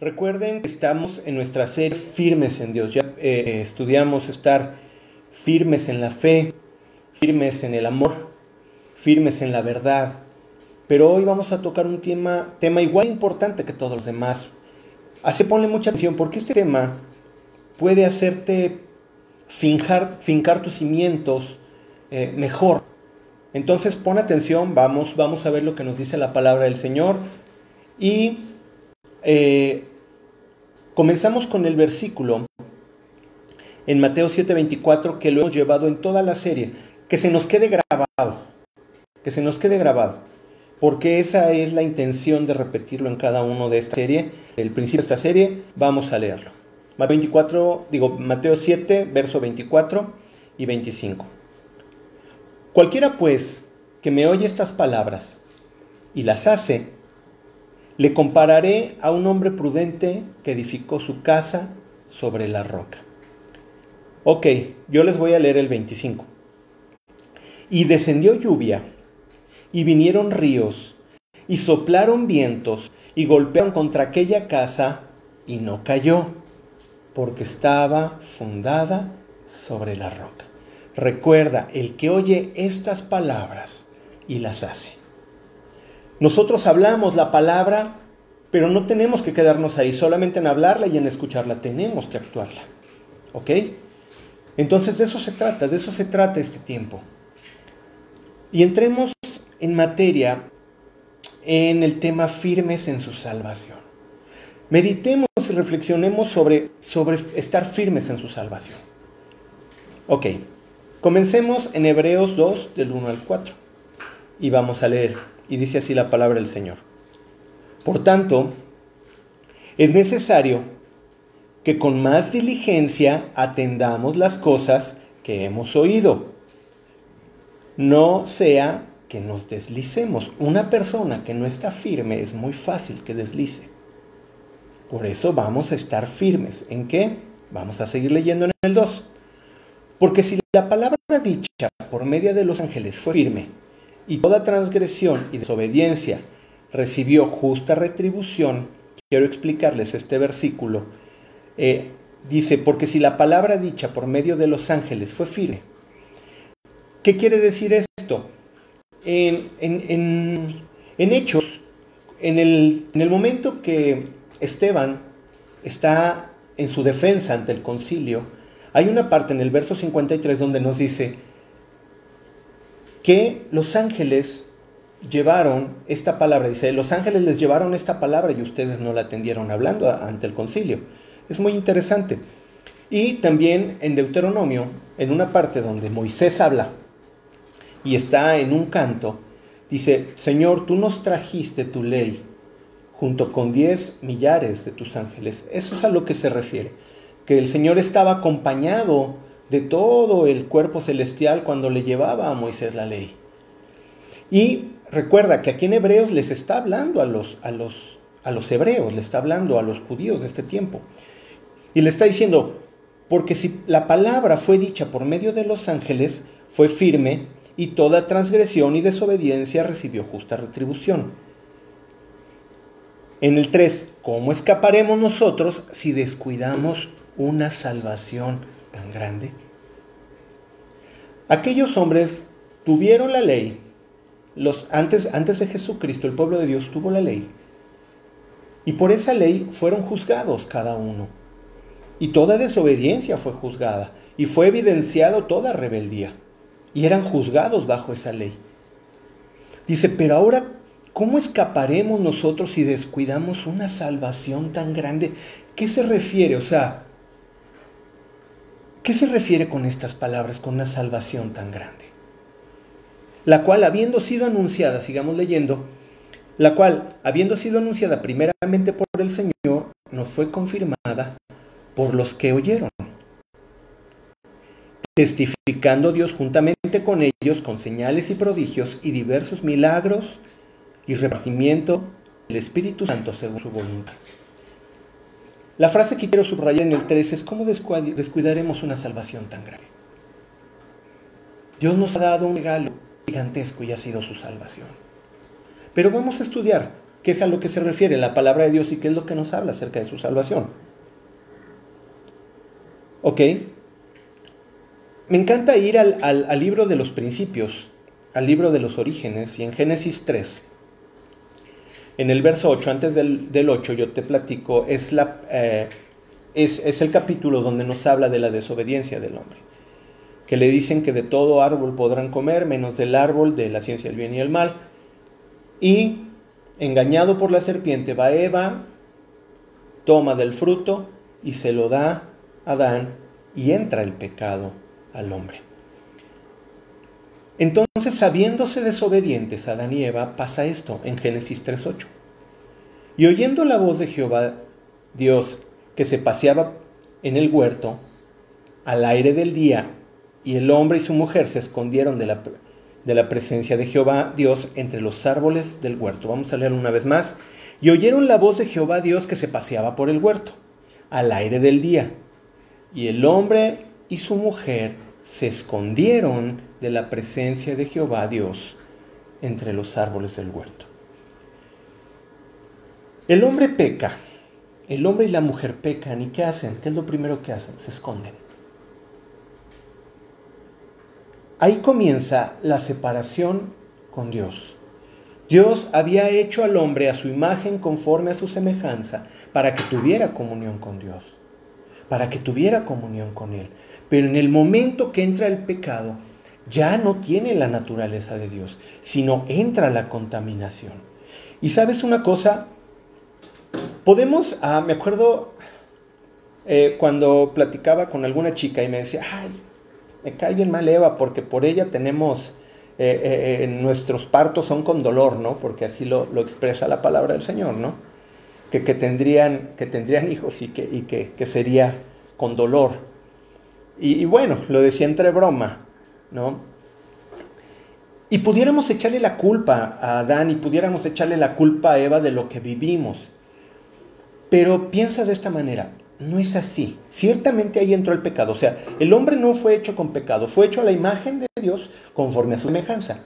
Recuerden que estamos en nuestra serie Firmes en Dios. Ya eh, estudiamos estar firmes en la fe, firmes en el amor, firmes en la verdad. Pero hoy vamos a tocar un tema, tema igual importante que todos los demás. Así ponle mucha atención porque este tema puede hacerte finjar, fincar tus cimientos eh, mejor. Entonces pon atención, vamos, vamos a ver lo que nos dice la palabra del Señor. Y eh, comenzamos con el versículo en Mateo 7:24 que lo hemos llevado en toda la serie. Que se nos quede grabado, que se nos quede grabado, porque esa es la intención de repetirlo en cada uno de esta serie. El principio de esta serie, vamos a leerlo. Mateo 24, digo Mateo 7, verso 24 y 25. Cualquiera pues que me oye estas palabras y las hace, le compararé a un hombre prudente que edificó su casa sobre la roca. Ok, yo les voy a leer el 25. Y descendió lluvia, y vinieron ríos, y soplaron vientos, y golpearon contra aquella casa, y no cayó, porque estaba fundada sobre la roca. Recuerda, el que oye estas palabras y las hace. Nosotros hablamos la palabra, pero no tenemos que quedarnos ahí solamente en hablarla y en escucharla, tenemos que actuarla. ¿Ok? Entonces de eso se trata, de eso se trata este tiempo. Y entremos en materia en el tema firmes en su salvación. Meditemos y reflexionemos sobre, sobre estar firmes en su salvación. Ok, comencemos en Hebreos 2 del 1 al 4 y vamos a leer. Y dice así la palabra del Señor. Por tanto, es necesario que con más diligencia atendamos las cosas que hemos oído no sea que nos deslicemos. Una persona que no está firme es muy fácil que deslice. Por eso vamos a estar firmes. ¿En qué? Vamos a seguir leyendo en el 2. Porque si la palabra dicha por medio de los ángeles fue firme, y toda transgresión y desobediencia recibió justa retribución, quiero explicarles este versículo. Eh, dice, porque si la palabra dicha por medio de los ángeles fue firme, ¿Qué quiere decir esto? En, Hechos, en el, en el momento que Esteban está en su defensa ante el concilio, hay una parte en el verso 53 donde nos dice que los ángeles llevaron esta palabra, dice, los ángeles les llevaron esta palabra y ustedes no la atendieron hablando ante el concilio. Es muy interesante. Y también en Deuteronomio, en una parte donde Moisés habla y está en un canto, dice, Señor, tú nos trajiste tu ley junto con diez millares de tus ángeles. Eso es a lo que se refiere, que el Señor estaba acompañado de todo el cuerpo celestial cuando le llevaba a Moisés la ley. Y recuerda que aquí en Hebreos les está hablando a los, a los, a los hebreos, le está hablando a los judíos de este tiempo. Y le está diciendo, porque si la palabra fue dicha por medio de los ángeles, fue firme y toda transgresión y desobediencia recibió justa retribución. En el 3, ¿cómo escaparemos nosotros si descuidamos una salvación tan grande? Aquellos hombres tuvieron la ley, los, antes, antes de Jesucristo el pueblo de Dios tuvo la ley, y por esa ley fueron juzgados cada uno. Y toda desobediencia fue juzgada, y fue evidenciado toda rebeldía y eran juzgados bajo esa ley. Dice, pero ahora, ¿cómo escaparemos nosotros si descuidamos una salvación tan grande? ¿Qué se refiere? O sea, ¿qué se refiere con estas palabras, con una salvación tan grande? La cual, habiendo sido anunciada, sigamos leyendo, la cual, habiendo sido anunciada primeramente por el Señor, nos fue confirmada por los que oyeron testificando Dios juntamente con ellos con señales y prodigios y diversos milagros y repartimiento del Espíritu Santo según su voluntad. La frase que quiero subrayar en el 3 es cómo descuidaremos una salvación tan grave. Dios nos ha dado un regalo gigantesco y ha sido su salvación. Pero vamos a estudiar qué es a lo que se refiere la palabra de Dios y qué es lo que nos habla acerca de su salvación. ¿Ok? Me encanta ir al, libro de los principios, al libro de los orígenes, y en Génesis 3, en el verso 8, antes del, 8, yo te platico, es, la, eh, es, es el capítulo donde nos habla de la desobediencia del hombre que le dicen que de todo árbol podrán comer, menos del árbol de la ciencia del bien y el mal. Y engañado por la serpiente, va Eva, toma del fruto y se lo da a Adán y entra el pecado al hombre. Entonces, sabiéndose desobedientes Adán y Eva, pasa esto en Génesis 3.8. Y oyendo la voz de Jehová, Dios, que se paseaba en el huerto, al aire del día, y el hombre y su mujer se escondieron de la, de la presencia de Jehová Dios entre los árboles del huerto. Vamos a leer una vez más. Y oyeron la voz de Jehová Dios que se paseaba por el huerto, al aire del día. Y el hombre y su mujer se escondieron de la presencia de Jehová Dios entre los árboles del huerto. El hombre peca, el hombre y la mujer pecan, ¿y qué hacen? ¿Qué es lo primero que hacen? Se esconden. Ahí comienza la separación con Dios. Dios había hecho al hombre a su imagen conforme a su semejanza para que tuviera comunión con Dios, para que tuviera comunión con Él. Pero en el momento que entra el pecado, ya no tiene la naturaleza de Dios, sino entra la contaminación. Y sabes una cosa, podemos, ah, me acuerdo eh, cuando platicaba con alguna chica y me decía, ay, me cae bien mal Eva porque por ella tenemos, eh, eh, nuestros partos son con dolor, ¿no? Porque así lo, expresa la palabra del Señor, ¿no? Que, tendrían, que tendrían hijos y, que, y que, sería con dolor. Y, bueno, lo decía entre broma, ¿no? Y pudiéramos echarle la culpa a Adán y pudiéramos echarle la culpa a Eva de lo que vivimos. Pero piensa de esta manera, no es así. Ciertamente ahí entró el pecado. O sea, el hombre no fue hecho con pecado, fue hecho a la imagen de Dios conforme a su semejanza.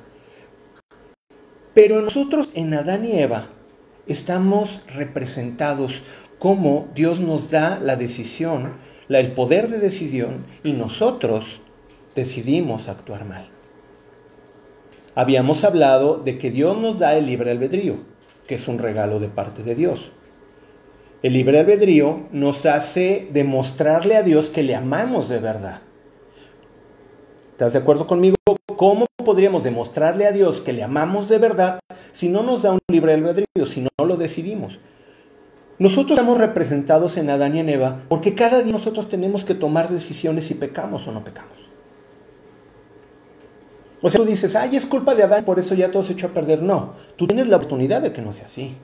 Pero nosotros en Adán y Eva estamos representados como Dios nos da la decisión, el poder de decisión, y nosotros decidimos actuar mal. Habíamos hablado de que Dios nos da el libre albedrío, que es un regalo de parte de Dios. El libre albedrío nos hace demostrarle a Dios que le amamos de verdad. ¿Estás de acuerdo conmigo? ¿Cómo podríamos demostrarle a Dios que le amamos de verdad si no nos da un libre albedrío, si no lo decidimos? Nosotros estamos representados en Adán y en Eva porque cada día nosotros tenemos que tomar decisiones si pecamos o no pecamos. O sea, tú dices, ay, es culpa de Adán, por eso ya todo se echó a perder. No, tú tienes la oportunidad de que no sea así.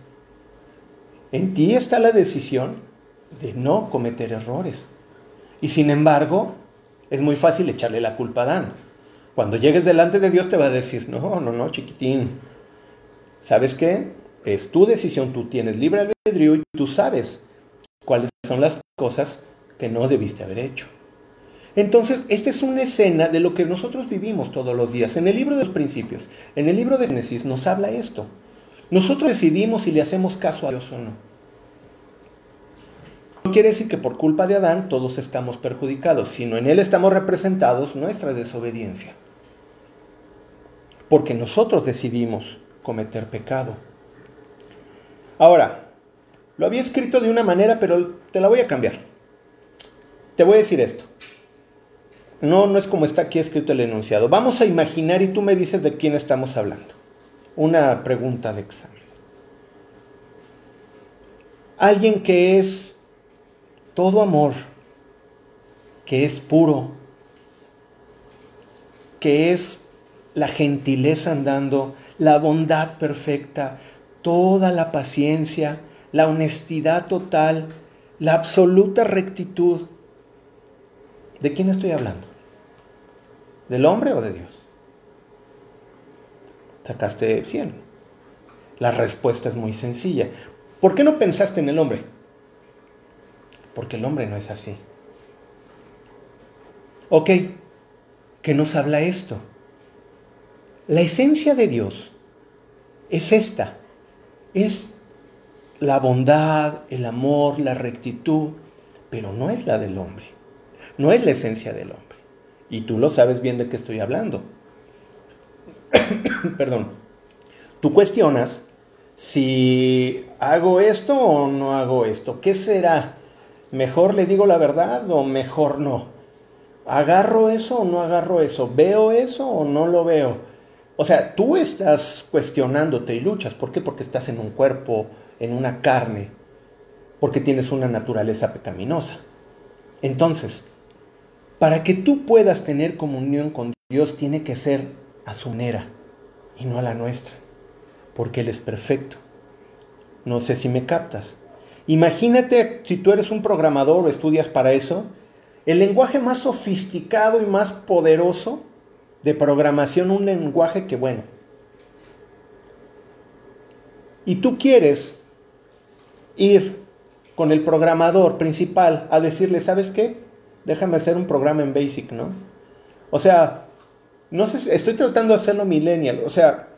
En ti está la decisión de no cometer errores. Y sin embargo, es muy fácil echarle la culpa a Adán. Cuando llegues delante de Dios te va a decir, no, no, no, chiquitín. ¿Sabes qué? Es tu decisión, tú tienes libre albedrío y tú sabes cuáles son las cosas que no debiste haber hecho. Entonces, esta es una escena de lo que nosotros vivimos todos los días. En el libro de los principios, en el libro de Génesis, nos habla esto. Nosotros decidimos si le hacemos caso a Dios o no. No quiere decir que por culpa de Adán todos estamos perjudicados, sino en él estamos representados nuestra desobediencia. Porque nosotros decidimos cometer pecado. Ahora, lo había escrito de una manera, pero te la voy a cambiar. Te voy a decir esto. No, no es como está aquí escrito el enunciado. Vamos a imaginar y tú me dices de quién estamos hablando una pregunta de examen. Alguien que es todo amor, que es puro, que es la gentileza andando, la bondad perfecta, toda la paciencia, la honestidad total, la absoluta rectitud. ¿De quién estoy hablando? ¿Del hombre o de Dios? sacaste 100. La respuesta es muy sencilla. ¿Por qué no pensaste en el hombre? Porque el hombre no es así. Ok, ¿qué nos habla esto? La esencia de Dios es esta, es la bondad, el amor, la rectitud, pero no es la del hombre. No es la esencia del hombre. Y tú lo sabes bien de qué estoy hablando. Perdón. Tú cuestionas si hago esto o no hago esto. ¿Qué será? ¿Mejor le digo la verdad o mejor no? ¿Agarro eso o no agarro eso? ¿Veo eso o no lo veo? O sea, tú estás cuestionándote y luchas. ¿Por qué? Porque estás en un cuerpo, en una carne, porque tienes una naturaleza pecaminosa. Entonces, para que tú puedas tener comunión con Dios, tiene que ser a su manera y no a la nuestra, porque Él es perfecto. No sé si me captas. Imagínate si tú eres un programador o estudias para eso, el lenguaje más sofisticado y más poderoso de programación, un lenguaje que, bueno, y tú quieres ir con el programador principal a decirle, ¿sabes qué? Déjame hacer un programa en Basic, ¿no? O sea, no sé, estoy tratando de hacerlo millennial, o sea,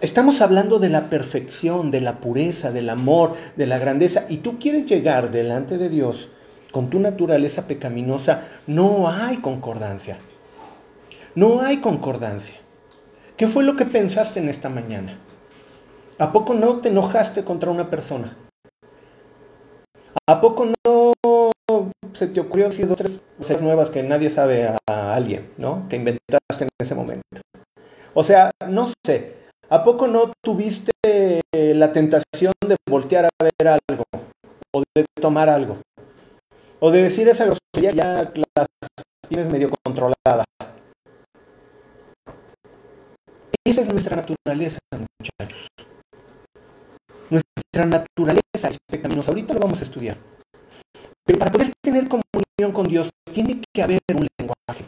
estamos hablando de la perfección, de la pureza, del amor, de la grandeza, y tú quieres llegar delante de Dios con tu naturaleza pecaminosa, no hay concordancia. No hay concordancia. ¿Qué fue lo que pensaste en esta mañana? ¿A poco no te enojaste contra una persona? ¿A poco no se te ocurrió decir dos tres cosas nuevas que nadie sabe a, alguien, ¿no? Que inventaste en ese momento. O sea, no sé, ¿a poco no tuviste la tentación de voltear a ver algo? O de tomar algo? O de decir esa grosería ya las tienes medio controlada. Esa es nuestra naturaleza, muchachos. Nuestra naturaleza es pecaminosa. Ahorita lo vamos a estudiar. Pero para poder tener comunión con Dios, tiene que haber un lenguaje.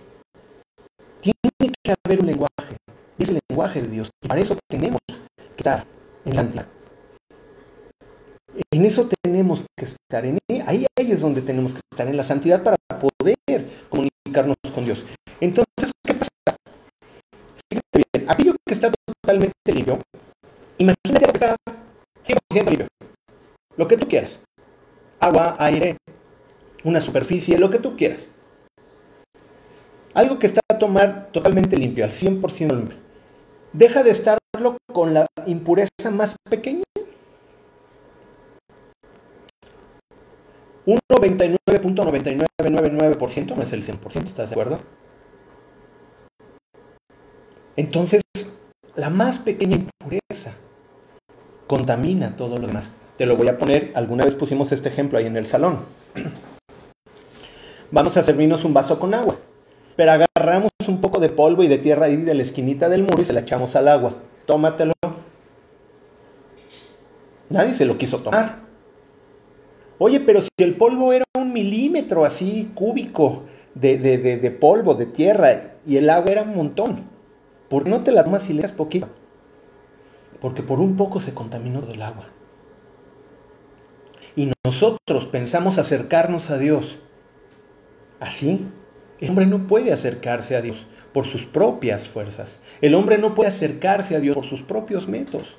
Tiene que haber un lenguaje. Y es el lenguaje de Dios. Y para eso tenemos que estar en la santidad. En eso tenemos que estar. En, ahí, ahí es donde tenemos que estar, en la santidad para poder comunicarnos con Dios. Entonces, bien, aquello que está totalmente limpio, imagínate que está 100% limpio. Lo que tú quieras. Agua, aire, una superficie, lo que tú quieras. Algo que está a tomar totalmente limpio, al 100% limpio. Deja de estarlo con la impureza más pequeña. Un 99.9999% no es el 100%, ¿estás de acuerdo? Entonces, la más pequeña impureza contamina todo lo demás. Te lo voy a poner, alguna vez pusimos este ejemplo ahí en el salón. Vamos a servirnos un vaso con agua. Pero agarramos un poco de polvo y de tierra ahí de la esquinita del muro y se la echamos al agua. Tómatelo. Nadie se lo quiso tomar. Oye, pero si el polvo era un milímetro así cúbico de, de, polvo, de tierra, y el agua era un montón, ¿por qué no te la tomas y le das poquito? Porque por un poco se contaminó del agua. Y nosotros pensamos acercarnos a Dios Así, el hombre no puede acercarse a Dios por sus propias fuerzas. El hombre no puede acercarse a Dios por sus propios métodos.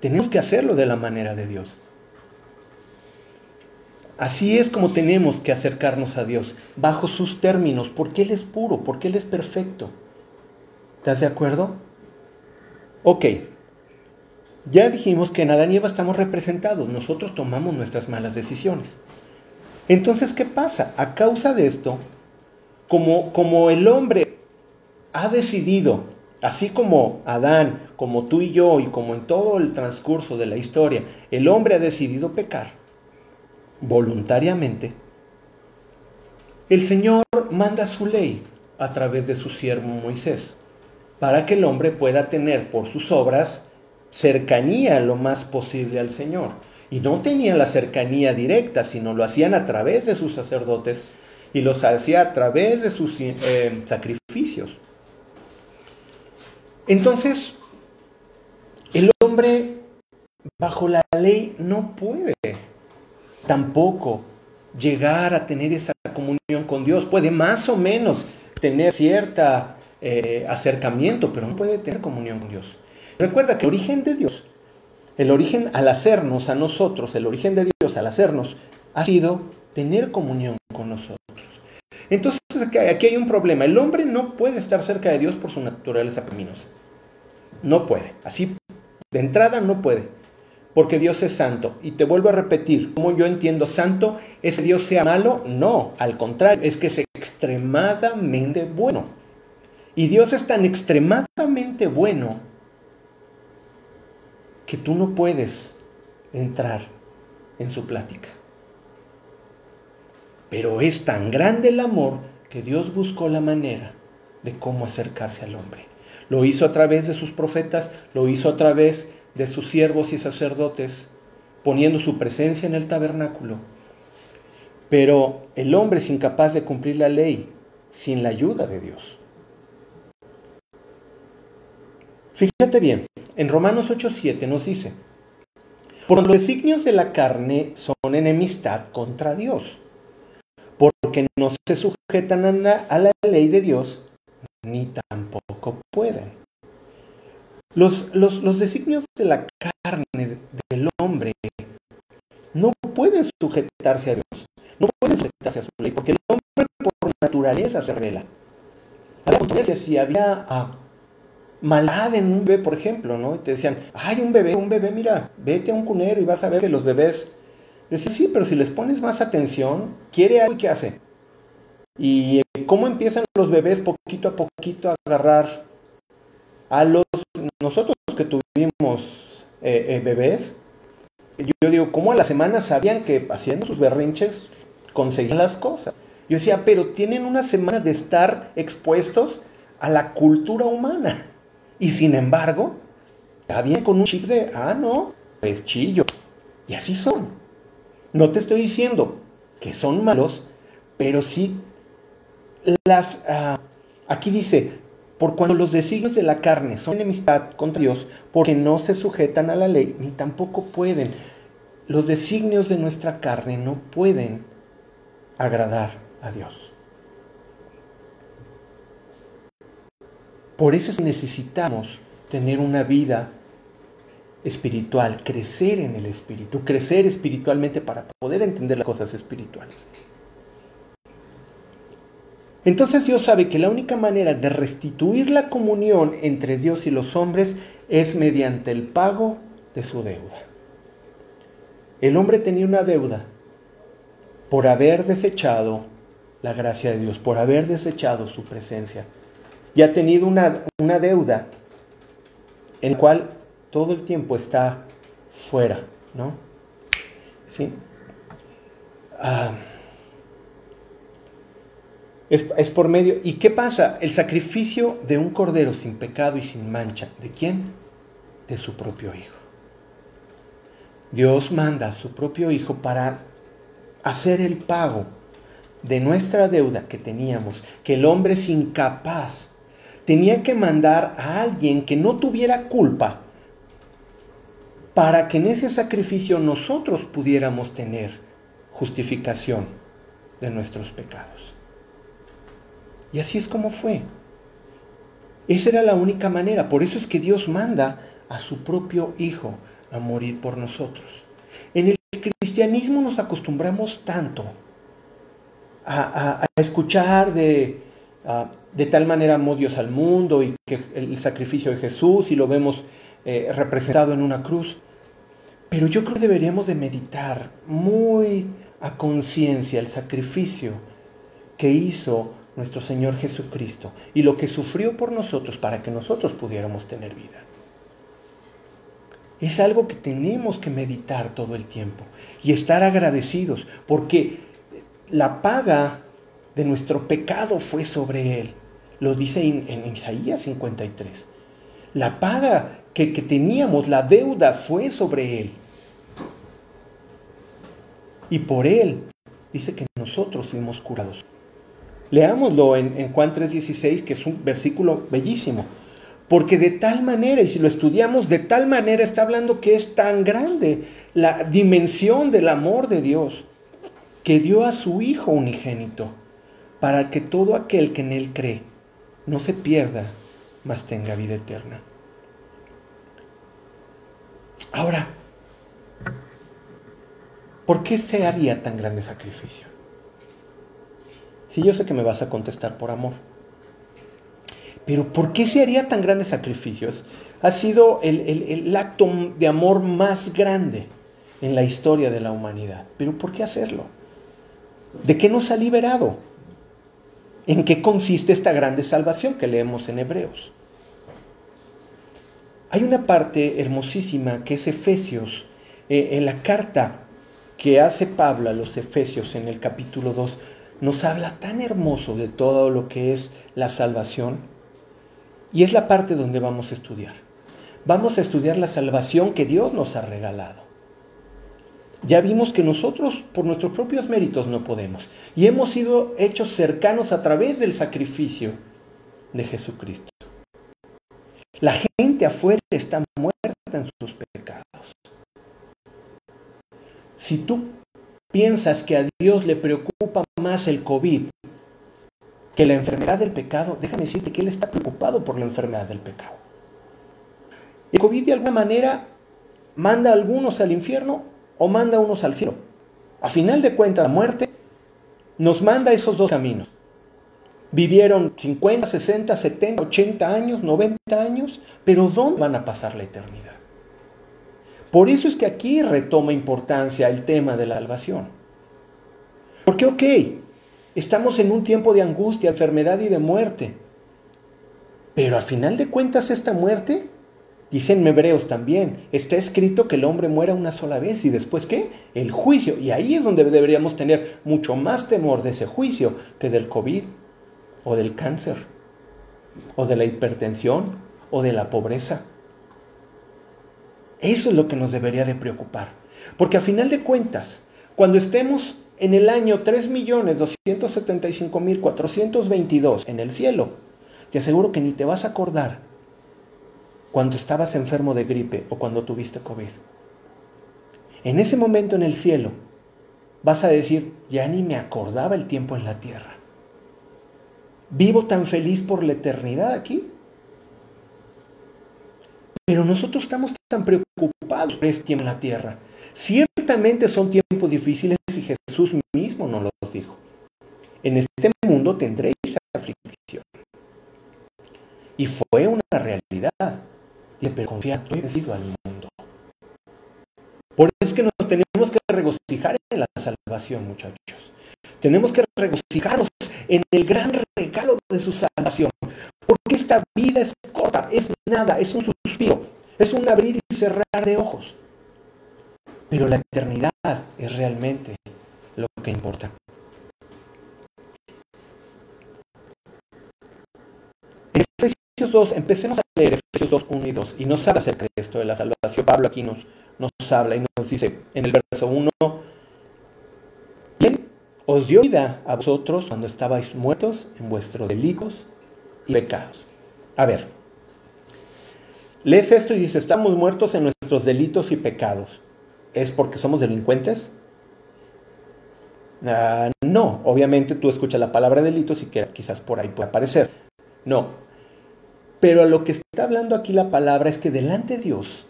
Tenemos que hacerlo de la manera de Dios. Así es como tenemos que acercarnos a Dios, bajo sus términos, porque Él es puro, porque Él es perfecto. ¿Estás de acuerdo? Ok. Ya dijimos que en Adán y Eva estamos representados, nosotros tomamos nuestras malas decisiones. Entonces, ¿qué pasa? A causa de esto, como, como el hombre ha decidido, así como Adán, como tú y yo, y como en todo el transcurso de la historia, el hombre ha decidido pecar voluntariamente, el Señor manda su ley a través de su siervo Moisés, para que el hombre pueda tener por sus obras cercanía lo más posible al Señor. Y no tenían la cercanía directa, sino lo hacían a través de sus sacerdotes y los hacía a través de sus eh, sacrificios. Entonces, el hombre bajo la ley no puede tampoco llegar a tener esa comunión con Dios. Puede más o menos tener cierta eh, acercamiento, pero no puede tener comunión con Dios. Recuerda que el origen de Dios El origen al hacernos a nosotros, el origen de Dios al hacernos, ha sido tener comunión con nosotros. Entonces aquí hay un problema. El hombre no puede estar cerca de Dios por su naturaleza pecaminosa. No puede. Así, de entrada no puede. Porque Dios es santo. Y te vuelvo a repetir, como yo entiendo santo, ¿es que Dios sea malo? No, al contrario, es que es extremadamente bueno. Y Dios es tan extremadamente bueno que tú no puedes entrar en su plática. Pero es tan grande el amor que Dios buscó la manera de cómo acercarse al hombre. Lo hizo a través de sus profetas, lo hizo a través de sus siervos y sacerdotes, poniendo su presencia en el tabernáculo. Pero el hombre es incapaz de cumplir la ley sin la ayuda de Dios. Fíjate bien, en Romanos 8:7 nos dice, por los designios de la carne son enemistad contra Dios, porque no se sujetan a la, ley de Dios, ni tampoco pueden. Los, los, los designios de la carne del hombre no pueden sujetarse a Dios, no pueden sujetarse a su ley, porque el hombre por naturaleza se revela. Si había ah, maldad en un bebé, por ejemplo, ¿no? Y te decían, ay, un bebé, un bebé, mira, vete a un cunero y vas a ver que los bebés... Decían, sí, pero si les pones más atención, quiere algo y ¿qué hace? Y eh, cómo empiezan los bebés poquito a poquito a agarrar a los... Nosotros que tuvimos eh, eh, bebés, yo digo, ¿cómo a la semana sabían que haciendo sus berrinches conseguían las cosas? Yo decía, pero tienen una semana de estar expuestos a la cultura humana. Y sin embargo, está bien con un chip de, ah, no, es chillo. Y así son. No te estoy diciendo que son malos, pero sí las... Ah, aquí dice, por cuando los designios de la carne son enemistad contra Dios, porque no se sujetan a la ley, ni tampoco pueden. Los designios de nuestra carne no pueden agradar a Dios. Por eso necesitamos tener una vida espiritual, crecer en el espíritu, crecer espiritualmente para poder entender las cosas espirituales. Entonces Dios sabe que la única manera de restituir la comunión entre Dios y los hombres es mediante el pago de su deuda. El hombre tenía una deuda por haber desechado la gracia de Dios, por haber desechado su presencia y ha tenido una, deuda en la cual todo el tiempo está fuera, ¿no? ¿Sí? Ah, es, es, por medio. ¿Y qué pasa? El sacrificio de un cordero sin pecado y sin mancha. ¿De quién? De su propio Hijo. Dios manda a su propio Hijo para hacer el pago de nuestra deuda que teníamos, que el hombre es incapaz tenía que mandar a alguien que no tuviera culpa para que en ese sacrificio nosotros pudiéramos tener justificación de nuestros pecados. Y así es como fue. Esa era la única manera. Por eso es que Dios manda a su propio Hijo a morir por nosotros. En el cristianismo nos acostumbramos tanto a, escuchar de de tal manera amó Dios al mundo y que el sacrificio de Jesús y lo vemos eh, representado en una cruz. Pero yo creo que deberíamos de meditar muy a conciencia el sacrificio que hizo nuestro Señor Jesucristo y lo que sufrió por nosotros para que nosotros pudiéramos tener vida. Es algo que tenemos que meditar todo el tiempo y estar agradecidos porque la paga de nuestro pecado fue sobre Él. Lo dice en, Isaías 53. La paga que, teníamos, la deuda fue sobre Él. Y por Él dice que nosotros fuimos curados. Leámoslo en, en Juan 3:16, que es un versículo bellísimo. Porque de tal manera, y si lo estudiamos, de tal manera está hablando que es tan grande la dimensión del amor de Dios, que dio a su Hijo unigénito, para que todo aquel que en Él cree no se pierda, mas tenga vida eterna. Ahora, ¿por qué se haría tan grande sacrificio? Si yo sé que me vas a contestar por amor. Pero ¿por qué se haría tan grandes sacrificios? Ha sido el, el, acto de amor más grande en la historia de la humanidad. Pero ¿por qué hacerlo? ¿De qué nos ha liberado? ¿En qué consiste esta grande salvación que leemos en Hebreos? Hay una parte hermosísima que es Efesios, eh, en la carta que hace Pablo a los Efesios en el capítulo 2, nos habla tan hermoso de todo lo que es la salvación. Y es la parte donde vamos a estudiar. Vamos a estudiar la salvación que Dios nos ha regalado. Ya vimos que nosotros por nuestros propios méritos no podemos. Y hemos sido hechos cercanos a través del sacrificio de Jesucristo. La gente afuera está muerta en sus pecados. Si tú piensas que a Dios le preocupa más el COVID que la enfermedad del pecado, déjame decirte que Él está preocupado por la enfermedad del pecado. El COVID de alguna manera manda a algunos al infierno o manda unos al cielo. A final de cuentas, la muerte nos manda esos dos caminos. Vivieron 50, 60, 70, 80 años, 90 años, pero ¿dónde van a pasar la eternidad? Por eso es que aquí retoma importancia el tema de la salvación. Porque, ok, estamos en un tiempo de angustia, enfermedad y de muerte. Pero a final de cuentas esta muerte, dicen hebreos también, está escrito que el hombre muera una sola vez y después qué? El juicio. Y ahí es donde deberíamos tener mucho más temor de ese juicio que del COVID o del cáncer o de la hipertensión o de la pobreza. Eso es lo que nos debería de preocupar. Porque a final de cuentas, cuando estemos en el año 3.275.422 en el cielo, te aseguro que ni te vas a acordar cuando estabas enfermo de gripe o cuando tuviste COVID. En ese momento en el cielo vas a decir, ya ni me acordaba el tiempo en la tierra. Vivo tan feliz por la eternidad aquí pero nosotros estamos tan preocupados por este tiempo en la tierra. Ciertamente son tiempos difíciles y Jesús mismo nos los dijo. En este mundo tendréis aflicción. Y fue una realidad. Y pero confiar, he vencido al mundo. Por eso es que nos tenemos que regocijar en la salvación, muchachos. Tenemos que regocijarnos en el gran regalo de su salvación. Porque esta vida es corta, es nada, es un suspiro, es un abrir y cerrar de ojos. Pero la eternidad es realmente lo que importa. En Efesios 2, empecemos a leer Efesios 2, 1 y 2, y nos habla acerca de esto de la salvación. Pablo aquí nos, nos habla y nos dice en el verso 1, ¿quién os dio vida a vosotros cuando estabais muertos en vuestros delitos y pecados. A ver, lees esto y dices, estamos muertos en nuestros delitos y pecados. ¿Es porque somos delincuentes? Ah, no, obviamente tú escuchas la palabra delitos y que quizás por ahí puede aparecer. No. Pero a lo que está hablando aquí la palabra es que delante de Dios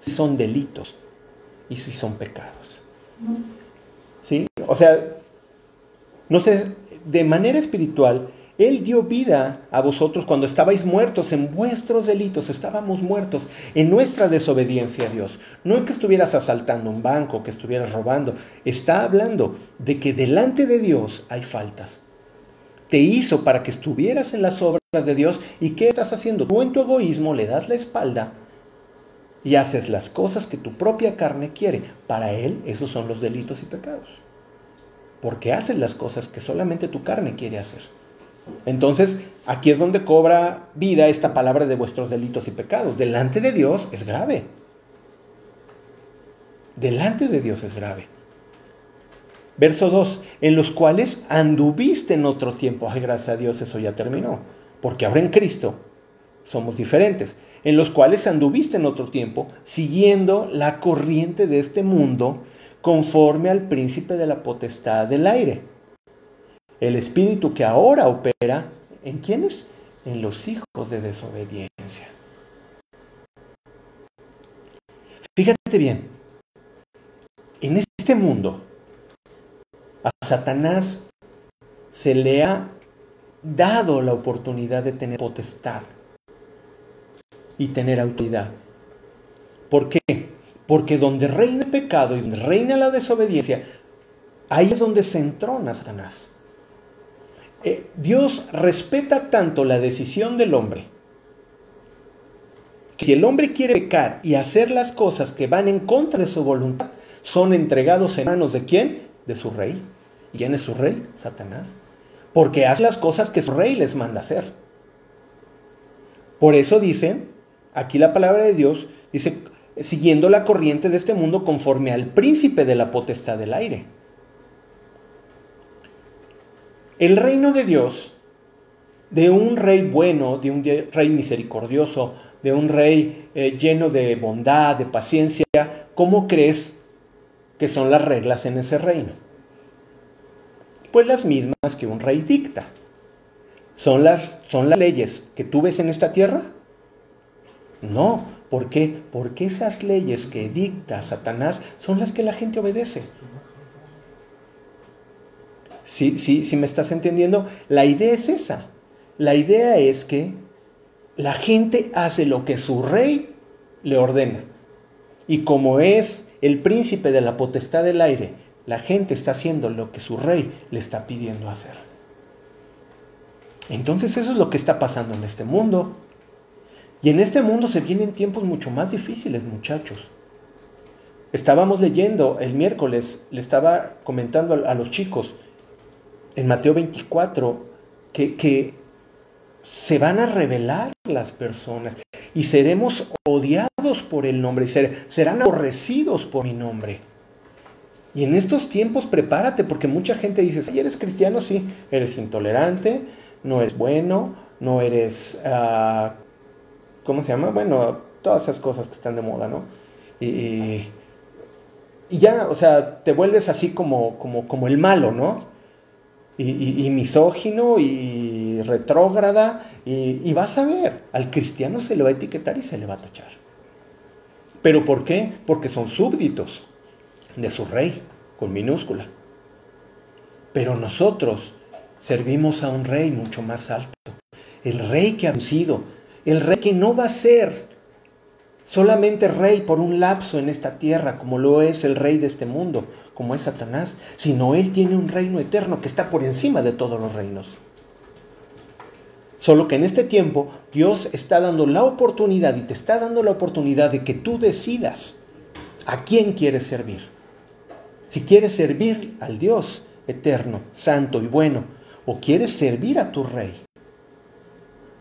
son delitos y si son pecados. ¿Sí? O sea, no sé, de manera espiritual, Él dio vida a vosotros cuando estabais muertos en vuestros delitos, estábamos muertos en nuestra desobediencia a Dios. No es que estuvieras asaltando un banco, que estuvieras robando, está hablando de que delante de Dios hay faltas. Te hizo para que estuvieras en las obras de Dios y ¿qué estás haciendo? Tú en tu egoísmo le das la espalda y haces las cosas que tu propia carne quiere. Para Él esos son los delitos y pecados porque haces las cosas que solamente tu carne quiere hacer. Entonces, aquí es donde cobra vida esta palabra de vuestros delitos y pecados. Delante de Dios es grave. Delante de Dios es grave. Verso 2, en los cuales anduviste en otro tiempo. Ay, gracias a Dios, eso ya terminó. Porque ahora en Cristo somos diferentes. En los cuales anduviste en otro tiempo, siguiendo la corriente de este mundo conforme al príncipe de la potestad del aire. El espíritu que ahora opera, ¿en quiénes? En los hijos de desobediencia. Fíjate bien, En este mundo, a Satanás se le ha dado la oportunidad de tener potestad y tener autoridad. ¿Por qué? Porque donde reina el pecado y donde reina la desobediencia, ahí es donde se entrona Satanás. Eh, Dios respeta tanto la decisión del hombre. Que si el hombre quiere pecar y hacer las cosas que van en contra de su voluntad, son entregados en manos de quién? De su rey. ¿Y quién es su rey? Satanás. Porque hace las cosas que su rey les manda hacer. Por eso dicen, aquí la palabra de Dios dice, siguiendo la corriente de este mundo conforme al príncipe de la potestad del aire. El reino de Dios, de un rey bueno, de un rey misericordioso, de un rey eh, lleno de bondad, de paciencia, ¿cómo crees que son las reglas en ese reino? Pues las mismas que un rey dicta. ¿Son las, son las leyes que tú ves en esta tierra? No, ¿por qué? Porque esas leyes que dicta Satanás son las que la gente obedece. ¿Sí, sí, sí me estás entendiendo? La idea es esa. La idea es que la gente hace lo que su rey le ordena. Y como es el príncipe de la potestad del aire, la gente está haciendo lo que su rey le está pidiendo hacer. Entonces eso es lo que está pasando en este mundo. Y en este mundo se vienen tiempos mucho más difíciles, muchachos. Estábamos leyendo el miércoles, le estaba comentando a, los chicos en Mateo 24 que, se van a revelar las personas y seremos odiados por el nombre, y serán aborrecidos por mi nombre. Y en estos tiempos prepárate, porque mucha gente dice, si eres cristiano, sí, eres intolerante, no eres bueno, no eres, uh, ¿cómo se llama? Bueno, todas esas cosas que están de moda, ¿no? Y, y ya, o sea, te vuelves así como, como, como el malo, ¿no? Y, y, misógino y retrógrada, y, vas a ver, al cristiano se le va a etiquetar y se le va a tachar. ¿Pero por qué? Porque son súbditos de su rey, con minúscula. Pero nosotros servimos a un rey mucho más alto, el rey que ha vencido, el rey que no va a ser solamente rey por un lapso en esta tierra, como lo es el rey de este mundo, como es Satanás, sino él tiene un reino eterno que está por encima de todos los reinos. Solo que en este tiempo Dios está dando la oportunidad y te está dando la oportunidad de que tú decidas a quién quieres servir. Si quieres servir al Dios eterno, santo y bueno, o quieres servir a tu rey,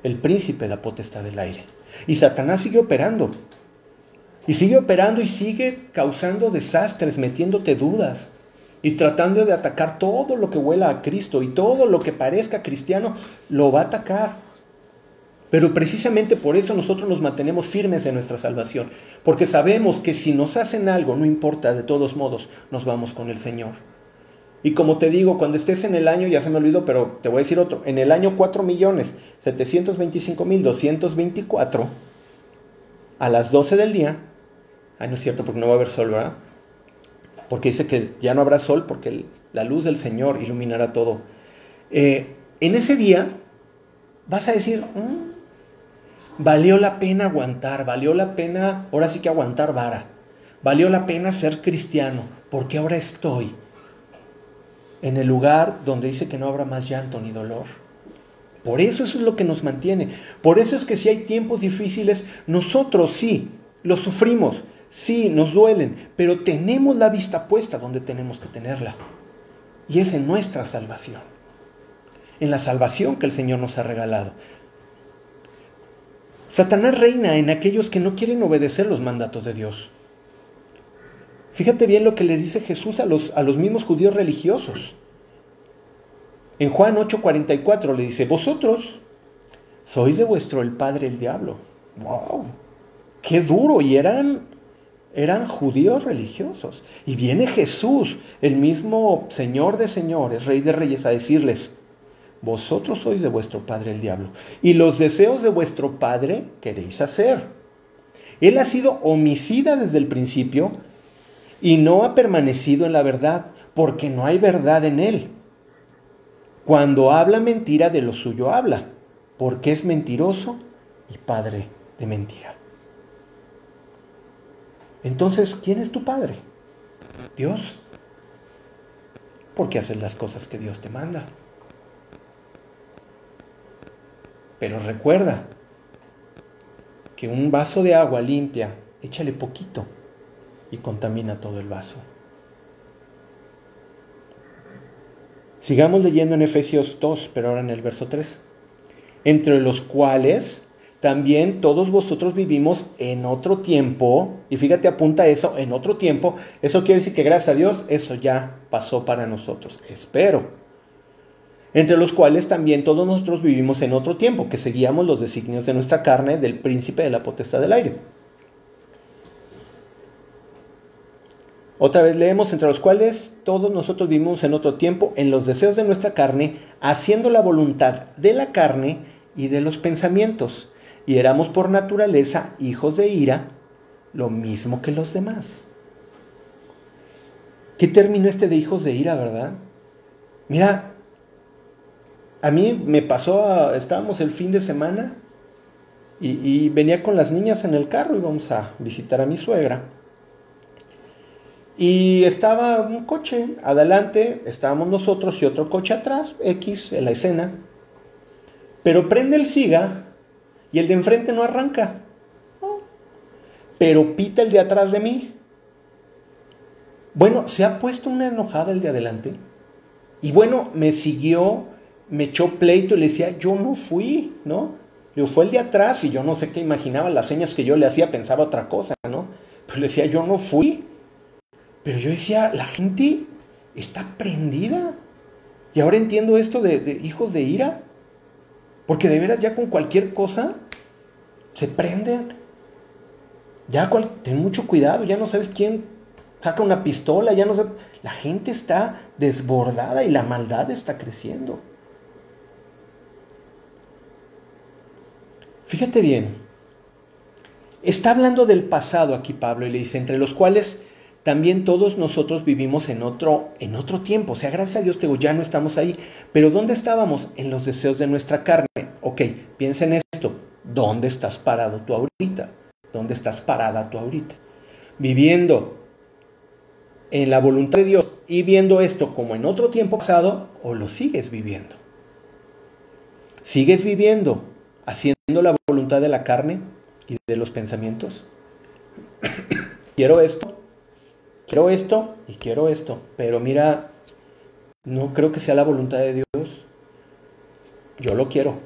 el príncipe de la potestad del aire. Y Satanás sigue operando. Y sigue operando y sigue causando desastres, metiéndote dudas y tratando de atacar todo lo que huela a Cristo y todo lo que parezca cristiano, lo va a atacar. Pero precisamente por eso nosotros nos mantenemos firmes en nuestra salvación, porque sabemos que si nos hacen algo, no importa, de todos modos, nos vamos con el Señor. Y como te digo, cuando estés en el año, ya se me olvidó, pero te voy a decir otro, en el año 4 millones 725 mil 224, a las 12 del día, ay no es cierto porque no va a haber sol, ¿verdad? Porque dice que ya no habrá sol porque la luz del Señor iluminará todo. Eh, en ese día vas a decir, mm, valió la pena aguantar, valió la pena, ahora sí que aguantar vara, valió la pena ser cristiano, porque ahora estoy en el lugar donde dice que no habrá más llanto ni dolor. Por eso eso es lo que nos mantiene. Por eso es que si hay tiempos difíciles, nosotros sí, los sufrimos, sí, nos duelen, pero tenemos la vista puesta donde tenemos que tenerla. Y es en nuestra salvación. En la salvación que el Señor nos ha regalado. Satanás reina en aquellos que no quieren obedecer los mandatos de Dios. Fíjate bien lo que le dice Jesús a los, a los mismos judíos religiosos. En Juan 8:44 le dice, vosotros sois de vuestro el padre el diablo. ¡Wow! ¡Qué duro! Y eran, eran judíos religiosos. Y viene Jesús, el mismo Señor de señores, Rey de reyes, a decirles, vosotros sois de vuestro padre el diablo, y los deseos de vuestro padre queréis hacer. Él ha sido homicida desde el principio y no ha permanecido en la verdad, porque no hay verdad en él. Cuando habla mentira, de lo suyo habla, porque es mentiroso y padre de mentira. Entonces, ¿quién es tu padre? Dios. Porque haces las cosas que Dios te manda. Pero recuerda que un vaso de agua limpia, échale poquito y contamina todo el vaso. Sigamos leyendo en Efesios 2, pero ahora en el verso 3. Entre los cuales también todos vosotros vivimos en otro tiempo, y fíjate, apunta eso, en otro tiempo, eso quiere decir que gracias a Dios eso ya pasó para nosotros, espero entre los cuales también todos nosotros vivimos en otro tiempo, que seguíamos los designios de nuestra carne del príncipe de la potestad del aire. Otra vez leemos, entre los cuales todos nosotros vivimos en otro tiempo, en los deseos de nuestra carne, haciendo la voluntad de la carne y de los pensamientos. Y éramos por naturaleza hijos de ira, lo mismo que los demás. ¿Qué término este de hijos de ira, verdad? Mira, a mí me pasó, estábamos el fin de semana y, venía con las niñas en el carro, íbamos a visitar a mi suegra. Y estaba un coche adelante, estábamos nosotros y otro coche atrás, X en la escena. Pero prende el SIGA y el de enfrente no arranca. Pero pita el de atrás de mí. Bueno, se ha puesto una enojada el de adelante. Y bueno, me siguió me echó pleito y le decía, yo no fui, ¿no? Le fue el de atrás y yo no sé qué imaginaba, las señas que yo le hacía pensaba otra cosa, ¿no? Pero le decía, yo no fui. Pero yo decía, la gente está prendida. Y ahora entiendo esto de, hijos de ira. Porque de veras ya con cualquier cosa se prenden. Ya ten mucho cuidado, ya no sabes quién saca una pistola, ya no sé. La gente está desbordada y la maldad está creciendo. Fíjate bien, está hablando del pasado aquí Pablo y le dice, entre los cuales también todos nosotros vivimos en otro, en otro tiempo. O sea, gracias a Dios te ya no estamos ahí. Pero ¿dónde estábamos? En los deseos de nuestra carne. Ok, piensa en esto. ¿Dónde estás parado tú ahorita? ¿Dónde estás parada tú ahorita? Viviendo en la voluntad de Dios y viendo esto como en otro tiempo pasado o lo sigues viviendo. Sigues viviendo haciendo la voluntad de la carne y de los pensamientos. quiero esto, quiero esto y quiero esto, pero mira, no creo que sea la voluntad de Dios. Yo lo quiero.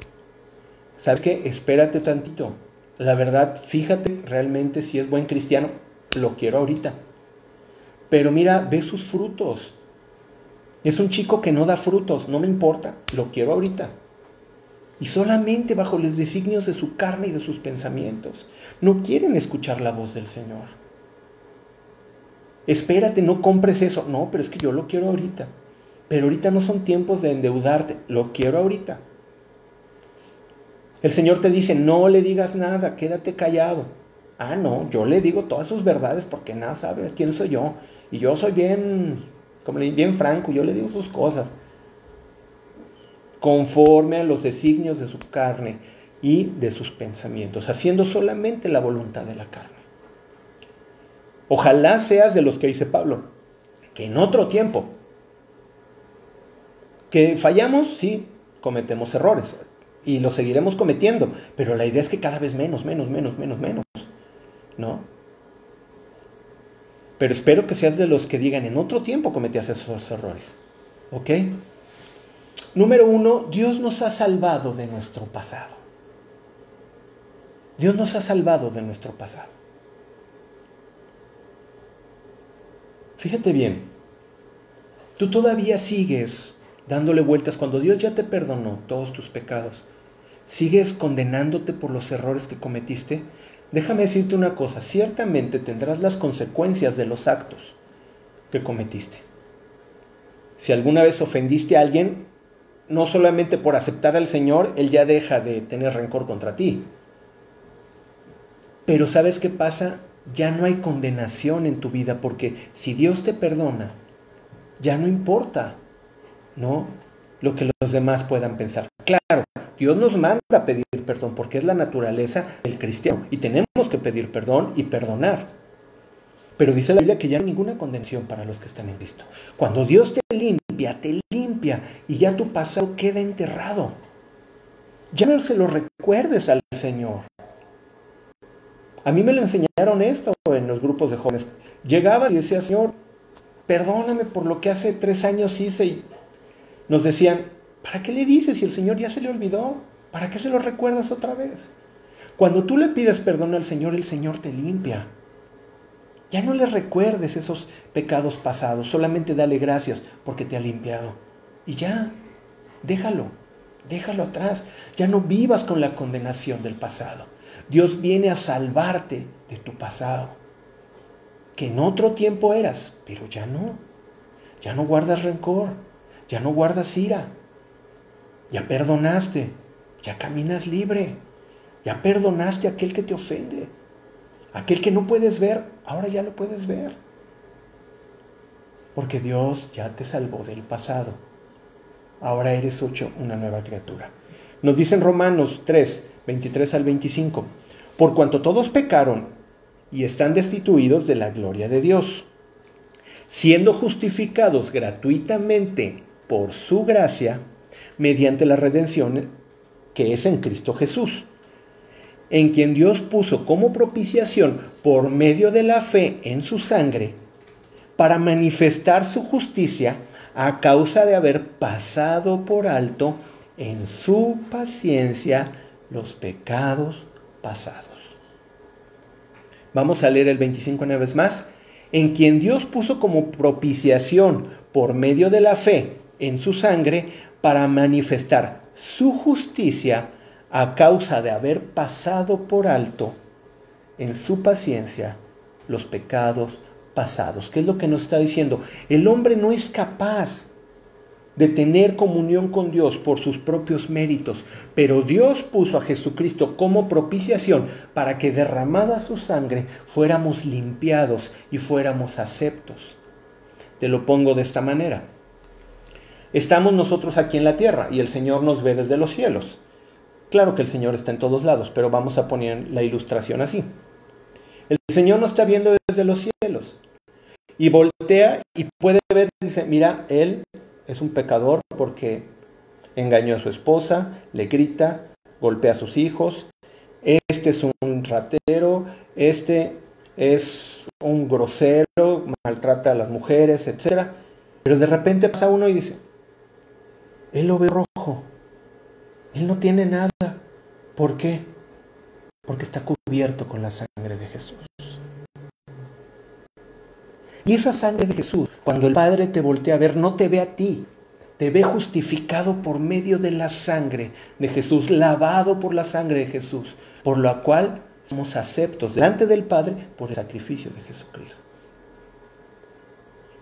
¿Sabes qué? Espérate tantito. La verdad, fíjate realmente si es buen cristiano. Lo quiero ahorita. Pero mira, ve sus frutos. Es un chico que no da frutos, no me importa, lo quiero ahorita y solamente bajo los designios de su carne y de sus pensamientos. No quieren escuchar la voz del Señor. Espérate, no compres eso. No, pero es que yo lo quiero ahorita. Pero ahorita no son tiempos de endeudarte, lo quiero ahorita. El Señor te dice, no le digas nada, quédate callado. Ah, no, yo le digo todas sus verdades porque nada sabe quién soy yo. Y yo soy bien, como le bien franco, yo le digo sus cosas conforme a los designios de su carne y de sus pensamientos, haciendo solamente la voluntad de la carne. Ojalá seas de los que dice Pablo, que en otro tiempo, que fallamos, sí, cometemos errores y lo seguiremos cometiendo, pero la idea es que cada vez menos, menos, menos, menos, menos, ¿no? Pero espero que seas de los que digan, en otro tiempo cometías esos errores, ¿ok? Número uno, Dios nos ha salvado de nuestro pasado. Dios nos ha salvado de nuestro pasado. Fíjate bien, tú todavía sigues dándole vueltas cuando Dios ya te perdonó todos tus pecados. ¿Sigues condenándote por los errores que cometiste? Déjame decirte una cosa, ciertamente tendrás las consecuencias de los actos que cometiste. Si alguna vez ofendiste a alguien, no solamente por aceptar al Señor, Él ya deja de tener rencor contra ti. Pero ¿sabes qué pasa? ya no hay condenación en tu vida, porque si Dios te perdona, ya no importa, ¿no? Lo que los demás puedan pensar. Claro, Dios nos manda a pedir perdón porque es la naturaleza del cristiano y tenemos que pedir perdón y perdonar. Pero dice la Biblia que ya no hay ninguna condenación para los que están en Cristo. Cuando Dios te limpia, te limpia y ya tu pasado queda enterrado. Ya no se lo recuerdes al Señor. A mí me lo enseñaron esto en los grupos de jóvenes. Llegaba y decía, Señor, perdóname por lo que hace tres años hice. Y nos decían, ¿para qué le dices si el Señor ya se le olvidó? ¿Para qué se lo recuerdas otra vez? Cuando tú le pides perdón al Señor, el Señor te limpia. Ya no le recuerdes esos pecados pasados, solamente dale gracias porque te ha limpiado. Y ya, déjalo, déjalo atrás. Ya no vivas con la condenación del pasado. Dios viene a salvarte de tu pasado, que en otro tiempo eras, pero ya no. Ya no guardas rencor, ya no guardas ira, ya perdonaste, ya caminas libre, ya perdonaste a aquel que te ofende, aquel que no puedes ver, ahora ya lo puedes ver. Porque Dios ya te salvó del pasado. Ahora eres hecho una nueva criatura. Nos dicen Romanos 3, 23 al 25, por cuanto todos pecaron y están destituidos de la gloria de Dios, siendo justificados gratuitamente por su gracia, mediante la redención que es en Cristo Jesús, en quien Dios puso como propiciación por medio de la fe en su sangre, para manifestar su justicia a causa de haber pasado por alto en su paciencia los pecados pasados. Vamos a leer el 25 una vez más. En quien Dios puso como propiciación por medio de la fe en su sangre para manifestar su justicia a causa de haber pasado por alto en su paciencia los pecados pasados. ¿Qué es lo que nos está diciendo? El hombre no es capaz de tener comunión con Dios por sus propios méritos, pero Dios puso a Jesucristo como propiciación para que derramada su sangre fuéramos limpiados y fuéramos aceptos. Te lo pongo de esta manera. Estamos nosotros aquí en la tierra y el Señor nos ve desde los cielos. Claro que el Señor está en todos lados, pero vamos a poner la ilustración así. El Señor nos está viendo desde los cielos y voltea y puede ver, dice, mira, Él es un pecador porque engañó a su esposa, le grita, golpea a sus hijos, este es un ratero, este es un grosero, maltrata a las mujeres, etc. Pero de repente pasa uno y dice, él lo ve rojo, él no tiene nada. ¿Por qué? Porque está cubierto con la sangre de Jesús. Y esa sangre de Jesús, cuando el Padre te voltea a ver, no te ve a ti, te ve justificado por medio de la sangre de Jesús, lavado por la sangre de Jesús, por lo cual somos aceptos delante del Padre por el sacrificio de Jesucristo.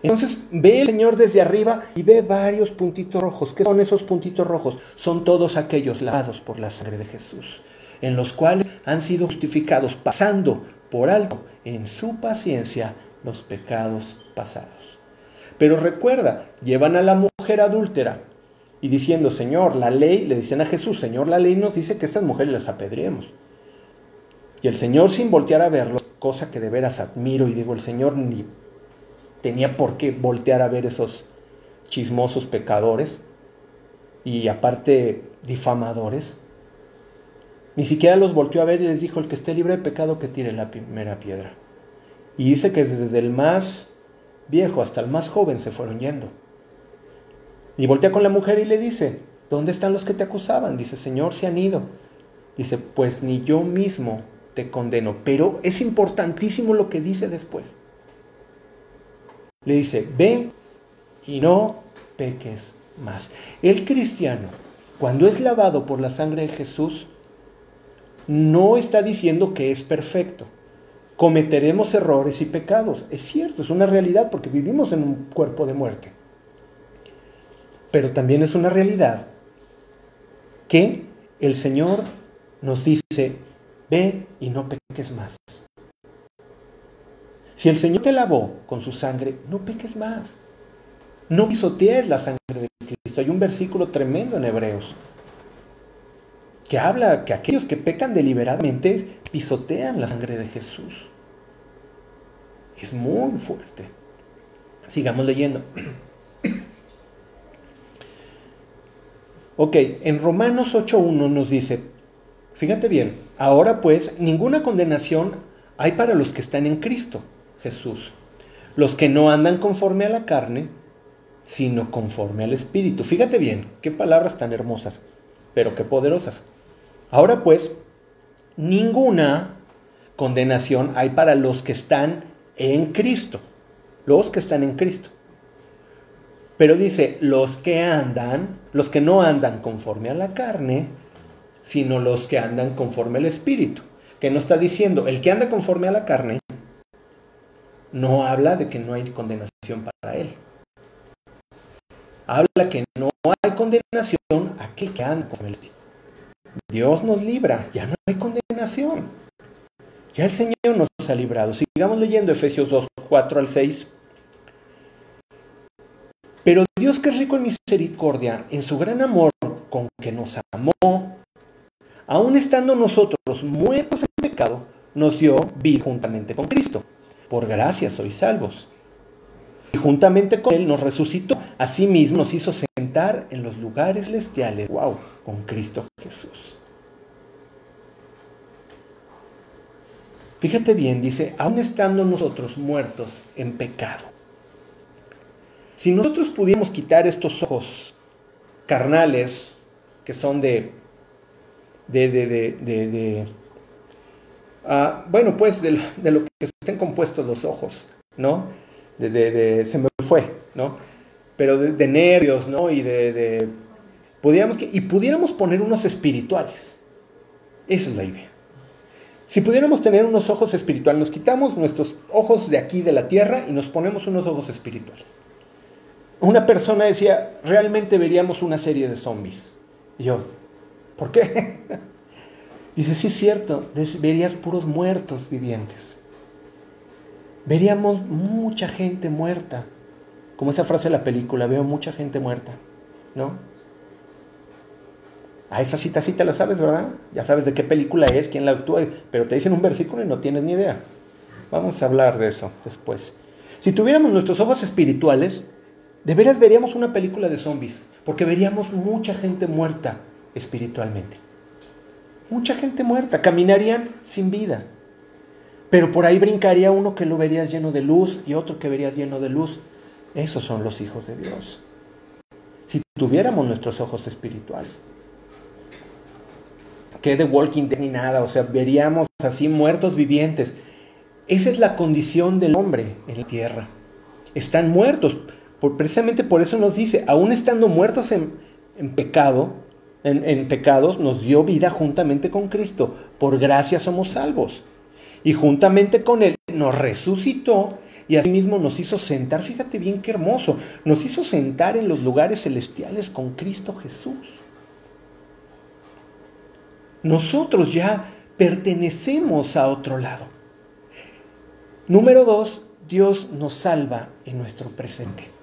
Entonces ve el Señor desde arriba y ve varios puntitos rojos. ¿Qué son esos puntitos rojos? Son todos aquellos lavados por la sangre de Jesús, en los cuales han sido justificados, pasando por alto en su paciencia los pecados pasados. Pero recuerda, llevan a la mujer adúltera y diciendo, Señor, la ley, le dicen a Jesús, Señor, la ley nos dice que estas mujeres las apedreemos. Y el Señor sin voltear a verlos, cosa que de veras admiro y digo, el Señor ni tenía por qué voltear a ver esos chismosos pecadores y aparte difamadores. Ni siquiera los volteó a ver y les dijo, el que esté libre de pecado que tire la primera piedra. Y dice que desde el más viejo hasta el más joven se fueron yendo. Y voltea con la mujer y le dice, ¿dónde están los que te acusaban? Dice, Señor, se han ido. Dice, pues ni yo mismo te condeno. Pero es importantísimo lo que dice después. Le dice, ve y no peques más. El cristiano, cuando es lavado por la sangre de Jesús, no está diciendo que es perfecto cometeremos errores y pecados. Es cierto, es una realidad porque vivimos en un cuerpo de muerte. Pero también es una realidad que el Señor nos dice, ve y no peques más. Si el Señor te lavó con su sangre, no peques más. No pisotees la sangre de Cristo. Hay un versículo tremendo en Hebreos que habla que aquellos que pecan deliberadamente pisotean la sangre de Jesús. Es muy fuerte. Sigamos leyendo. Ok, en Romanos 8.1 nos dice, fíjate bien, ahora pues ninguna condenación hay para los que están en Cristo, Jesús, los que no andan conforme a la carne, sino conforme al Espíritu. Fíjate bien, qué palabras tan hermosas, pero qué poderosas. Ahora pues, ninguna condenación hay para los que están en Cristo, los que están en Cristo. Pero dice, los que andan, los que no andan conforme a la carne, sino los que andan conforme al Espíritu. Que no está diciendo, el que anda conforme a la carne, no habla de que no hay condenación para él. Habla que no hay condenación a aquel que anda al Espíritu. Dios nos libra, ya no hay condenación. Ya el Señor nos ha librado. Sigamos leyendo Efesios 2, 4 al 6. Pero Dios que es rico en misericordia, en su gran amor con que nos amó, aun estando nosotros muertos en pecado, nos dio vida juntamente con Cristo. Por gracia sois salvos. Y juntamente con Él nos resucitó. Asimismo nos hizo sentar en los lugares celestiales. ¡Wow! Con Cristo Jesús. Fíjate bien, dice, aun estando nosotros muertos en pecado. Si nosotros pudiéramos quitar estos ojos carnales que son de, de, de, de uh, bueno, pues de, lo que estén compuestos los ojos, ¿no? De, se me fue, ¿no? Pero de, nervios, ¿no? Y de, pudiéramos, y pudiéramos poner unos espirituales. Esa es la idea. Si pudiéramos tener unos ojos espirituales, nos quitamos nuestros ojos de aquí, de la tierra, y nos ponemos unos ojos espirituales una persona decía, realmente veríamos una serie de zombies. Y yo, ¿por qué? Dice, sí es cierto, verías puros muertos vivientes. Veríamos mucha gente muerta. Como esa frase de la película, veo mucha gente muerta. ¿No? A esa cita sí te la sabes, ¿verdad? Ya sabes de qué película es, quién la actúa, pero te dicen un versículo y no tienes ni idea. Vamos a hablar de eso después. Si tuviéramos nuestros ojos espirituales, de veras veríamos una película de zombies, porque veríamos mucha gente muerta espiritualmente. Mucha gente muerta, caminarían sin vida. Pero por ahí brincaría uno que lo verías lleno de luz y otro que verías lleno de luz. Esos son los hijos de Dios. Si tuviéramos nuestros ojos espirituales. Que de Walking Dead ni nada, o sea, veríamos así muertos vivientes. Esa es la condición del hombre en la tierra. Están muertos precisamente por eso nos dice, aún estando muertos en, pecado, en, pecados, nos dio vida juntamente con Cristo. Por gracia somos salvos. Y juntamente con Él nos resucitó y asimismo nos hizo sentar, fíjate bien qué hermoso, nos hizo sentar en los lugares celestiales con Cristo Jesús. Nosotros ya pertenecemos a otro lado. Número dos, Dios nos salva en nuestro presente.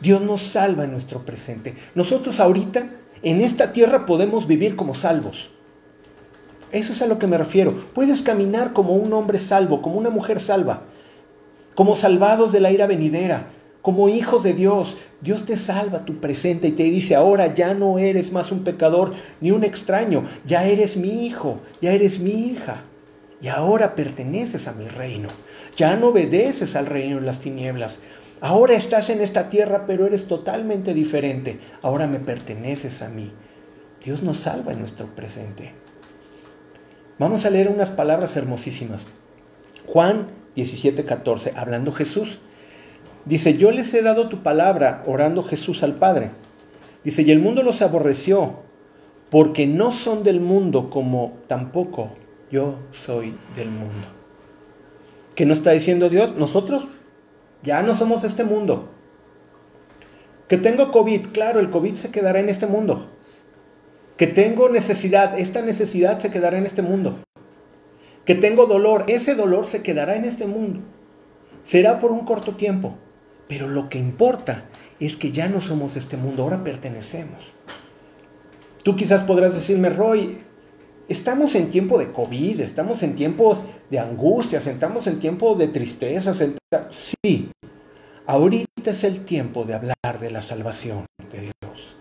Dios nos salva en nuestro presente. Nosotros ahorita en esta tierra podemos vivir como salvos. Eso es a lo que me refiero. Puedes caminar como un hombre salvo, como una mujer salva, como salvados de la ira venidera, como hijos de Dios. Dios te salva tu presente y te dice, ahora ya no eres más un pecador ni un extraño, ya eres mi hijo, ya eres mi hija. Y ahora perteneces a mi reino. Ya no obedeces al reino de las tinieblas. Ahora estás en esta tierra, pero eres totalmente diferente. Ahora me perteneces a mí. Dios nos salva en nuestro presente. Vamos a leer unas palabras hermosísimas. Juan 17:14, hablando Jesús. Dice, yo les he dado tu palabra, orando Jesús al Padre. Dice, y el mundo los aborreció, porque no son del mundo como tampoco yo soy del mundo. ¿Qué nos está diciendo Dios? Nosotros ya no somos este mundo. Que tengo COVID, claro, el COVID se quedará en este mundo. Que tengo necesidad, esta necesidad se quedará en este mundo. que tengo dolor. Ese dolor se quedará en este mundo. Será por un corto tiempo. Pero lo que importa es que ya no somos este mundo, ahora pertenecemos. Tú quizás podrás decirme, Roy, estamos en tiempo de COVID, estamos en tiempos de angustias, estamos en tiempo de tristezas. Sí, ahorita es el tiempo de hablar de la salvación de Dios.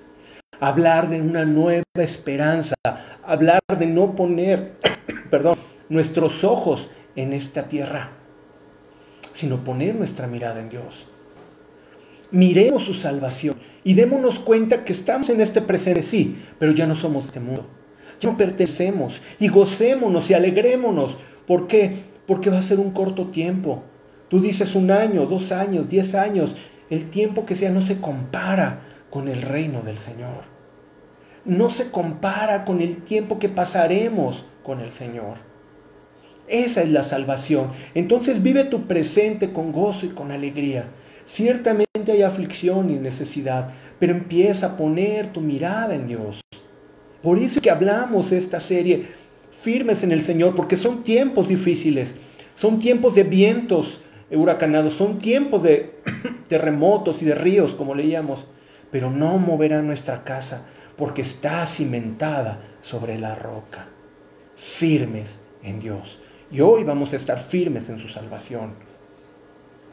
Hablar de una nueva esperanza, hablar de no poner, perdón, nuestros ojos en esta tierra, sino poner nuestra mirada en Dios miremos su salvación y démonos cuenta que estamos en este presente, sí, pero ya no somos de este mundo. Ya no pertenecemos y gocémonos y alegrémonos. ¿Por qué? Porque va a ser un corto tiempo. Tú dices un año, dos años, diez años. El tiempo que sea no se compara con el reino del Señor. No se compara con el tiempo que pasaremos con el Señor. Esa es la salvación. Entonces vive tu presente con gozo y con alegría. Ciertamente hay aflicción y necesidad, pero empieza a poner tu mirada en Dios. Por eso que hablamos esta serie, firmes en el Señor, porque son tiempos difíciles, son tiempos de vientos huracanados, son tiempos de terremotos y de ríos, como leíamos, pero no moverá nuestra casa, porque está cimentada sobre la roca, firmes en Dios. Y hoy vamos a estar firmes en su salvación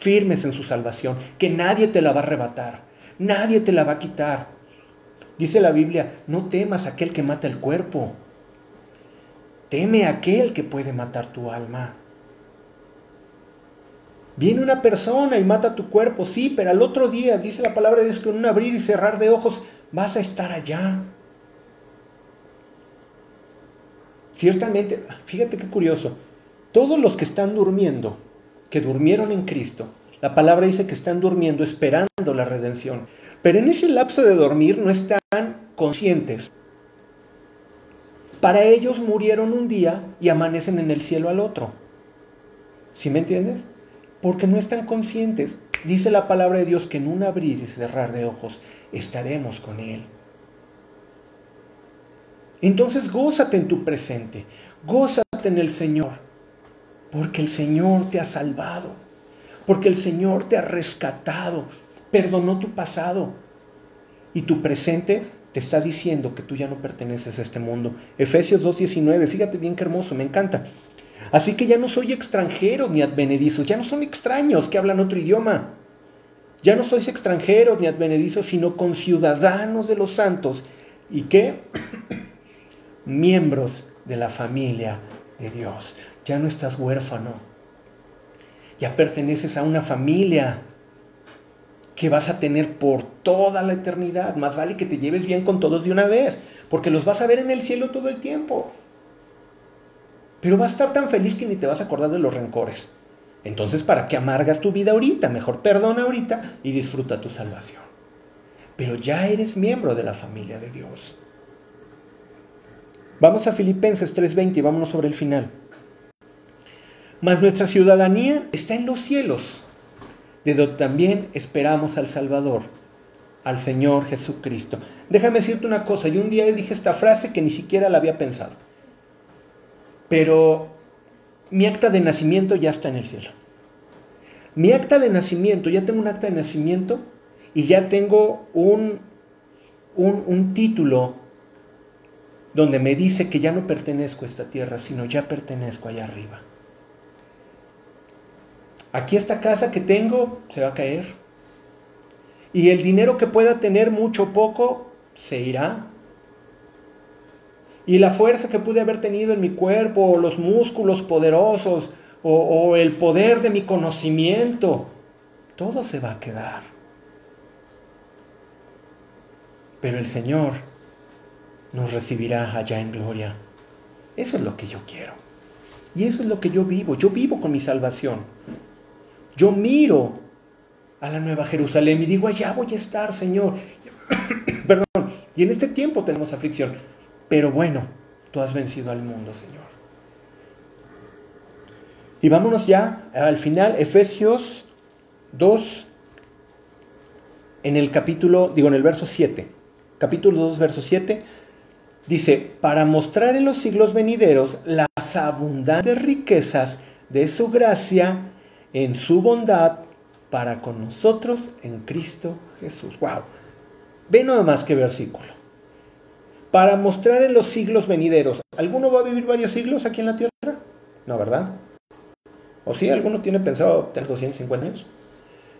firmes en su salvación, que nadie te la va a arrebatar, nadie te la va a quitar. Dice la Biblia, no temas aquel que mata el cuerpo, teme aquel que puede matar tu alma. Viene una persona y mata tu cuerpo, sí, pero al otro día, dice la palabra de Dios, que en un abrir y cerrar de ojos vas a estar allá. Ciertamente, fíjate qué curioso, todos los que están durmiendo, que durmieron en Cristo, la palabra dice que están durmiendo esperando la redención. Pero en ese lapso de dormir no están conscientes. Para ellos murieron un día y amanecen en el cielo al otro. ¿Sí me entiendes? Porque no están conscientes. Dice la palabra de Dios que en un abrir y cerrar de ojos estaremos con Él. Entonces gózate en tu presente, gózate en el Señor. Porque el Señor te ha salvado. Porque el Señor te ha rescatado. Perdonó tu pasado. Y tu presente te está diciendo que tú ya no perteneces a este mundo. Efesios 2.19, fíjate bien qué hermoso, me encanta. Así que ya no soy extranjero ni advenedizos, ya no son extraños que hablan otro idioma. Ya no sois extranjeros ni advenedizos, sino conciudadanos de los santos. ¿Y qué? Miembros de la familia de Dios ya no estás huérfano, ya perteneces a una familia que vas a tener por toda la eternidad. Más vale que te lleves bien con todos de una vez, porque los vas a ver en el cielo todo el tiempo. Pero vas a estar tan feliz que ni te vas a acordar de los rencores. Entonces, ¿para qué amargas tu vida ahorita? Mejor perdona ahorita y disfruta tu salvación. Pero ya eres miembro de la familia de Dios. Vamos a Filipenses 3:20 y vámonos sobre el final. Mas nuestra ciudadanía está en los cielos, de donde también esperamos al Salvador, al Señor Jesucristo. Déjame decirte una cosa, yo un día dije esta frase que ni siquiera la había pensado, pero mi acta de nacimiento ya está en el cielo. Mi acta de nacimiento, ya tengo un acta de nacimiento y ya tengo un, un, un título donde me dice que ya no pertenezco a esta tierra, sino ya pertenezco allá arriba aquí esta casa que tengo se va a caer. Y el dinero que pueda tener, mucho o poco, se irá. Y la fuerza que pude haber tenido en mi cuerpo, o los músculos poderosos, o, o el poder de mi conocimiento, todo se va a quedar. Pero el Señor nos recibirá allá en gloria. Eso es lo que yo quiero. Y eso es lo que yo vivo. Yo vivo con mi salvación. Yo miro a la Nueva Jerusalén y digo, allá voy a estar, Señor. Perdón, y en este tiempo tenemos aflicción. Pero bueno, tú has vencido al mundo, Señor. Y vámonos ya al final, Efesios 2, en el capítulo, digo en el verso 7. Capítulo 2, verso 7. Dice, para mostrar en los siglos venideros las abundantes riquezas de su gracia en su bondad para con nosotros en Cristo Jesús. ¡Wow! Ve nada más que versículo. Para mostrar en los siglos venideros. ¿Alguno va a vivir varios siglos aquí en la tierra? No, ¿verdad? ¿O sí? ¿Alguno tiene pensado tener 250 años?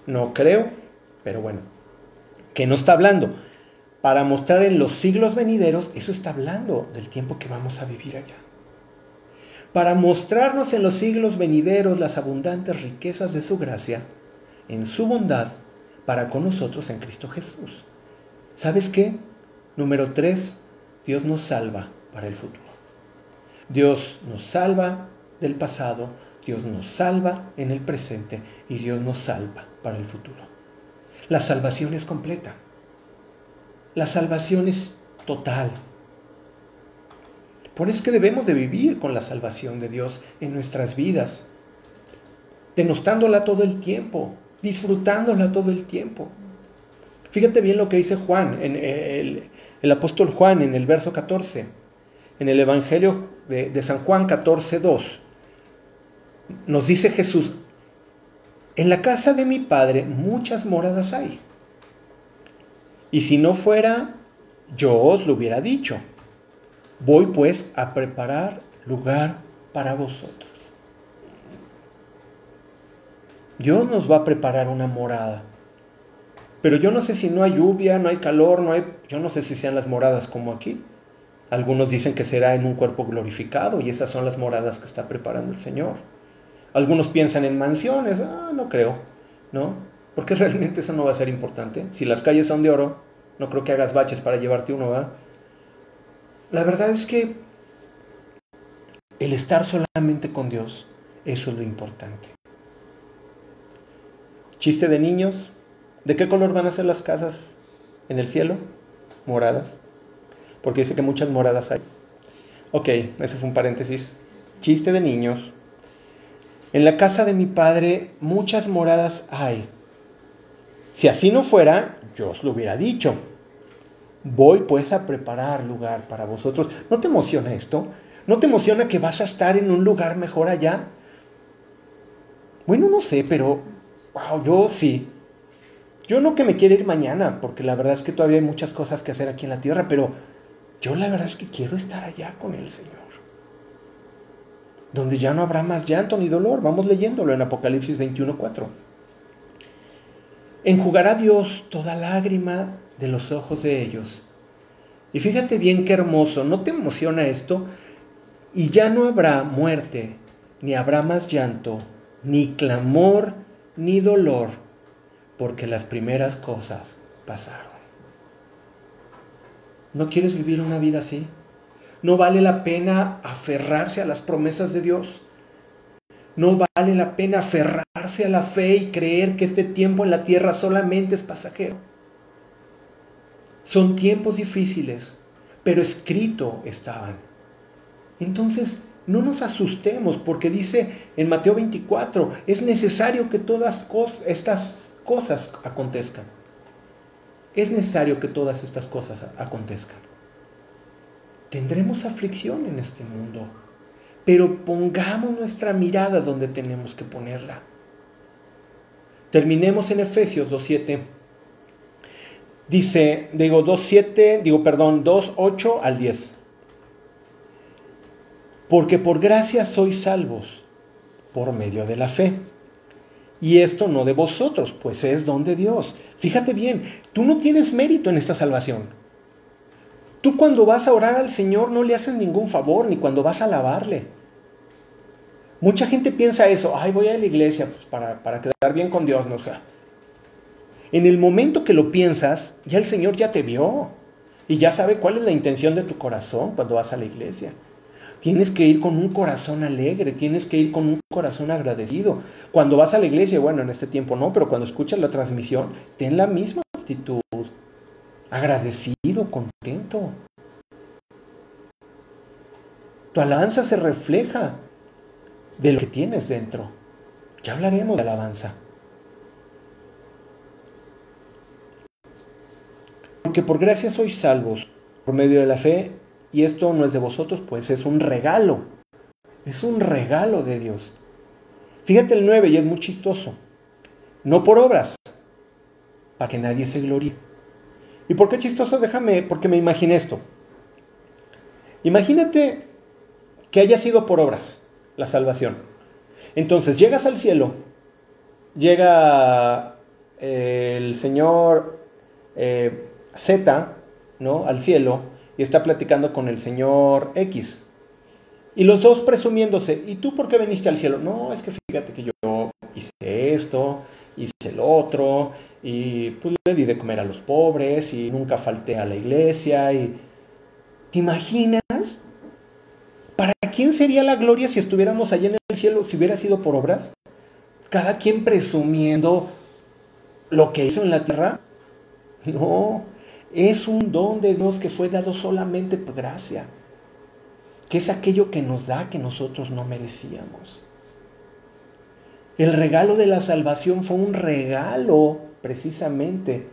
No creo, pero bueno. ¿Qué no está hablando? para mostrar en los siglos venideros, eso está hablando del tiempo que vamos a vivir allá. Para mostrarnos en los siglos venideros las abundantes riquezas de su gracia, en su bondad, para con nosotros en Cristo Jesús. ¿Sabes qué? Número tres, Dios nos salva para el futuro. Dios nos salva del pasado, Dios nos salva en el presente y Dios nos salva para el futuro. La salvación es completa. La salvación es total. Por eso es que debemos de vivir con la salvación de Dios en nuestras vidas, denostándola todo el tiempo, disfrutándola todo el tiempo. Fíjate bien lo que dice Juan, en el, el apóstol Juan en el verso 14, en el Evangelio de, de San Juan 14, 2. Nos dice Jesús, en la casa de mi Padre muchas moradas hay. Y si no fuera, yo os lo hubiera dicho. Voy pues a preparar lugar para vosotros. Dios nos va a preparar una morada. Pero yo no sé si no hay lluvia, no hay calor, no hay, yo no sé si sean las moradas como aquí. Algunos dicen que será en un cuerpo glorificado y esas son las moradas que está preparando el Señor. Algunos piensan en mansiones, ah, no creo, ¿no? Porque realmente eso no va a ser importante. Si las calles son de oro, no creo que hagas baches para llevarte uno, ¿va? La verdad es que el estar solamente con Dios, eso es lo importante. Chiste de niños, ¿de qué color van a ser las casas en el cielo? Moradas. Porque dice que muchas moradas hay. Ok, ese fue un paréntesis. Chiste de niños. En la casa de mi padre muchas moradas hay. Si así no fuera, yo os lo hubiera dicho. Voy pues a preparar lugar para vosotros. ¿No te emociona esto? ¿No te emociona que vas a estar en un lugar mejor allá? Bueno, no sé, pero wow, yo sí. Yo no que me quiera ir mañana, porque la verdad es que todavía hay muchas cosas que hacer aquí en la tierra, pero yo la verdad es que quiero estar allá con el Señor. Donde ya no habrá más llanto ni dolor. Vamos leyéndolo en Apocalipsis 21.4. Enjugará Dios toda lágrima de los ojos de ellos. Y fíjate bien qué hermoso, ¿no te emociona esto? Y ya no habrá muerte, ni habrá más llanto, ni clamor, ni dolor, porque las primeras cosas pasaron. ¿No quieres vivir una vida así? ¿No vale la pena aferrarse a las promesas de Dios? No vale la pena aferrarse a la fe y creer que este tiempo en la tierra solamente es pasajero. Son tiempos difíciles, pero escrito estaban. Entonces, no nos asustemos porque dice en Mateo 24, es necesario que todas estas cosas acontezcan. Es necesario que todas estas cosas acontezcan. Tendremos aflicción en este mundo pero pongamos nuestra mirada donde tenemos que ponerla. Terminemos en Efesios 2.7. Dice, digo 2.7, digo perdón, 2.8 al 10. Porque por gracia sois salvos por medio de la fe. Y esto no de vosotros, pues es don de Dios. Fíjate bien, tú no tienes mérito en esta salvación. Tú cuando vas a orar al Señor no le haces ningún favor, ni cuando vas a alabarle. Mucha gente piensa eso, ay, voy a la iglesia pues, para, para, quedar bien con Dios, no sea. En el momento que lo piensas, ya el Señor ya te vio y ya sabe cuál es la intención de tu corazón cuando vas a la iglesia. Tienes que ir con un corazón alegre, tienes que ir con un corazón agradecido. Cuando vas a la iglesia, bueno, en este tiempo no, pero cuando escuchas la transmisión, ten la misma actitud agradecido, contento. Tu alabanza se refleja de lo que tienes dentro. Ya hablaremos de alabanza. Porque por gracia sois salvos por medio de la fe, y esto no es de vosotros, pues es un regalo. Es un regalo de Dios. Fíjate el 9 y es muy chistoso. No por obras, para que nadie se gloríe. ¿Y por qué chistoso? Déjame, porque me imaginé esto. Imagínate que haya sido por obras la salvación. Entonces llegas al cielo, llega eh, el señor eh, Z, ¿no? Al cielo y está platicando con el señor X. Y los dos presumiéndose, ¿y tú por qué viniste al cielo? No, es que fíjate que yo hice esto, hice el otro, y pues le di de comer a los pobres, y nunca falté a la iglesia, y... ¿Te imaginas? ¿Para quién sería la gloria si estuviéramos allá en el cielo, si hubiera sido por obras? Cada quien presumiendo lo que hizo en la tierra. No, es un don de Dios que fue dado solamente por gracia, que es aquello que nos da que nosotros no merecíamos. El regalo de la salvación fue un regalo, precisamente,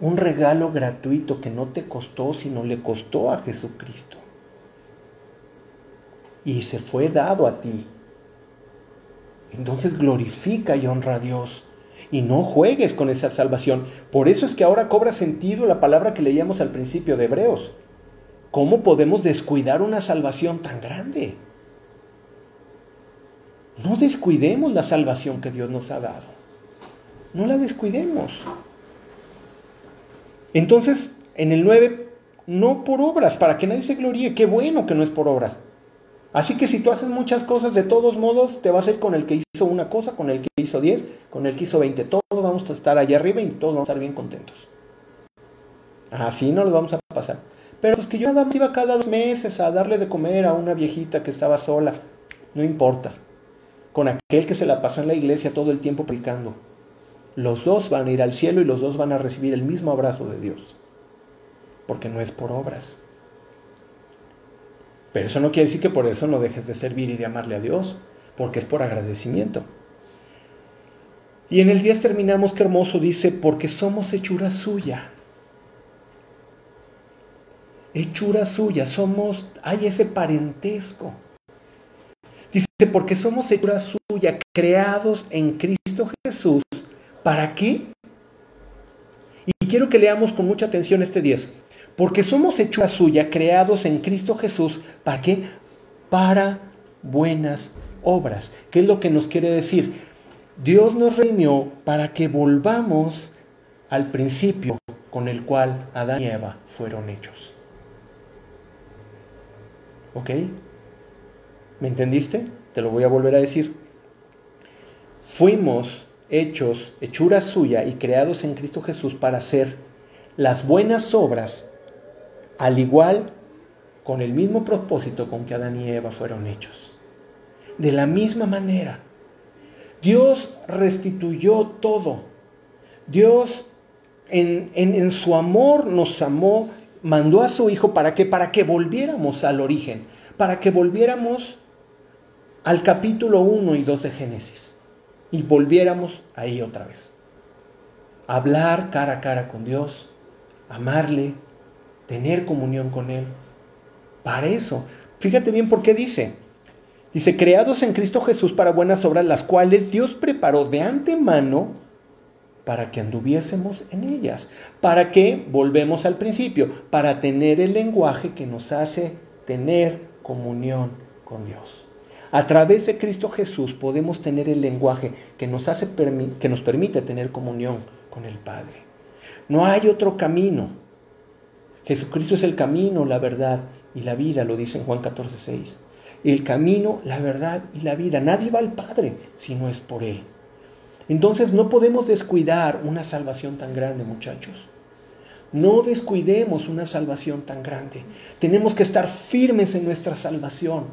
un regalo gratuito que no te costó, sino le costó a Jesucristo. Y se fue dado a ti. Entonces glorifica y honra a Dios y no juegues con esa salvación. Por eso es que ahora cobra sentido la palabra que leíamos al principio de Hebreos. ¿Cómo podemos descuidar una salvación tan grande? No descuidemos la salvación que Dios nos ha dado. No la descuidemos. Entonces, en el 9, no por obras, para que nadie se gloríe. Qué bueno que no es por obras. Así que si tú haces muchas cosas, de todos modos, te vas a ir con el que hizo una cosa, con el que hizo 10, con el que hizo 20. Todos vamos a estar allá arriba y todos vamos a estar bien contentos. Así no lo vamos a pasar. Pero pues que yo nada más iba cada dos meses a darle de comer a una viejita que estaba sola. No importa. Con aquel que se la pasó en la iglesia todo el tiempo predicando. Los dos van a ir al cielo y los dos van a recibir el mismo abrazo de Dios. Porque no es por obras. Pero eso no quiere decir que por eso no dejes de servir y de amarle a Dios, porque es por agradecimiento. Y en el 10 terminamos, qué hermoso, dice, porque somos hechura suya. Hechura suya, somos, hay ese parentesco. Dice, porque somos hechura suya, creados en Cristo Jesús. ¿Para qué? Y quiero que leamos con mucha atención este 10 porque somos hechura suya, creados en Cristo Jesús, ¿para qué? Para buenas obras. ¿Qué es lo que nos quiere decir? Dios nos reunió para que volvamos al principio con el cual Adán y Eva fueron hechos. ¿Ok? ¿Me entendiste? Te lo voy a volver a decir. Fuimos hechos, hechura suya y creados en Cristo Jesús para hacer las buenas obras al igual con el mismo propósito con que Adán y Eva fueron hechos. De la misma manera, Dios restituyó todo. Dios en, en, su amor nos amó, mandó a su Hijo para que, para que volviéramos al origen, para que volviéramos al capítulo 1 y 2 de Génesis y volviéramos ahí otra vez. Hablar cara a cara con Dios, amarle, tener comunión con Él. Para eso, fíjate bien por qué dice. Dice, creados en Cristo Jesús para buenas obras, las cuales Dios preparó de antemano para que anduviésemos en ellas. ¿Para que Volvemos al principio, para tener el lenguaje que nos hace tener comunión con Dios. A través de Cristo Jesús podemos tener el lenguaje que nos, hace, que nos permite tener comunión con el Padre. No hay otro camino. Jesucristo es el camino, la verdad y la vida, lo dice en Juan 14, 6. El camino, la verdad y la vida. Nadie va al Padre si no es por Él. Entonces no podemos descuidar una salvación tan grande, muchachos. No descuidemos una salvación tan grande. Tenemos que estar firmes en nuestra salvación,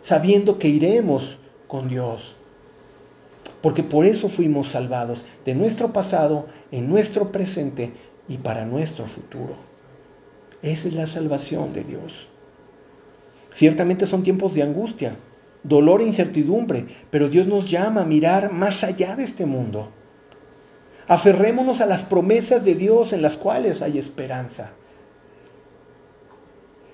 sabiendo que iremos con Dios. Porque por eso fuimos salvados de nuestro pasado, en nuestro presente y para nuestro futuro. Esa es la salvación de Dios. Ciertamente son tiempos de angustia, dolor e incertidumbre, pero Dios nos llama a mirar más allá de este mundo. Aferrémonos a las promesas de Dios en las cuales hay esperanza.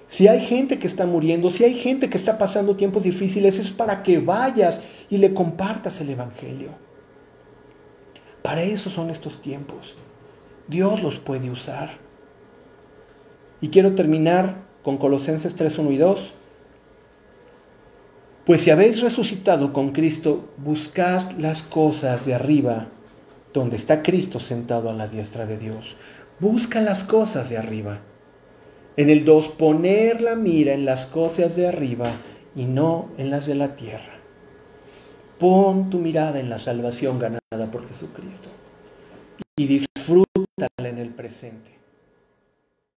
Si hay gente que está muriendo, si hay gente que está pasando tiempos difíciles, es para que vayas y le compartas el Evangelio. Para eso son estos tiempos. Dios los puede usar. Y quiero terminar con Colosenses 3, 1 y 2. Pues si habéis resucitado con Cristo, buscad las cosas de arriba, donde está Cristo sentado a la diestra de Dios. Busca las cosas de arriba. En el 2, poner la mira en las cosas de arriba y no en las de la tierra. Pon tu mirada en la salvación ganada por Jesucristo y disfrútala en el presente.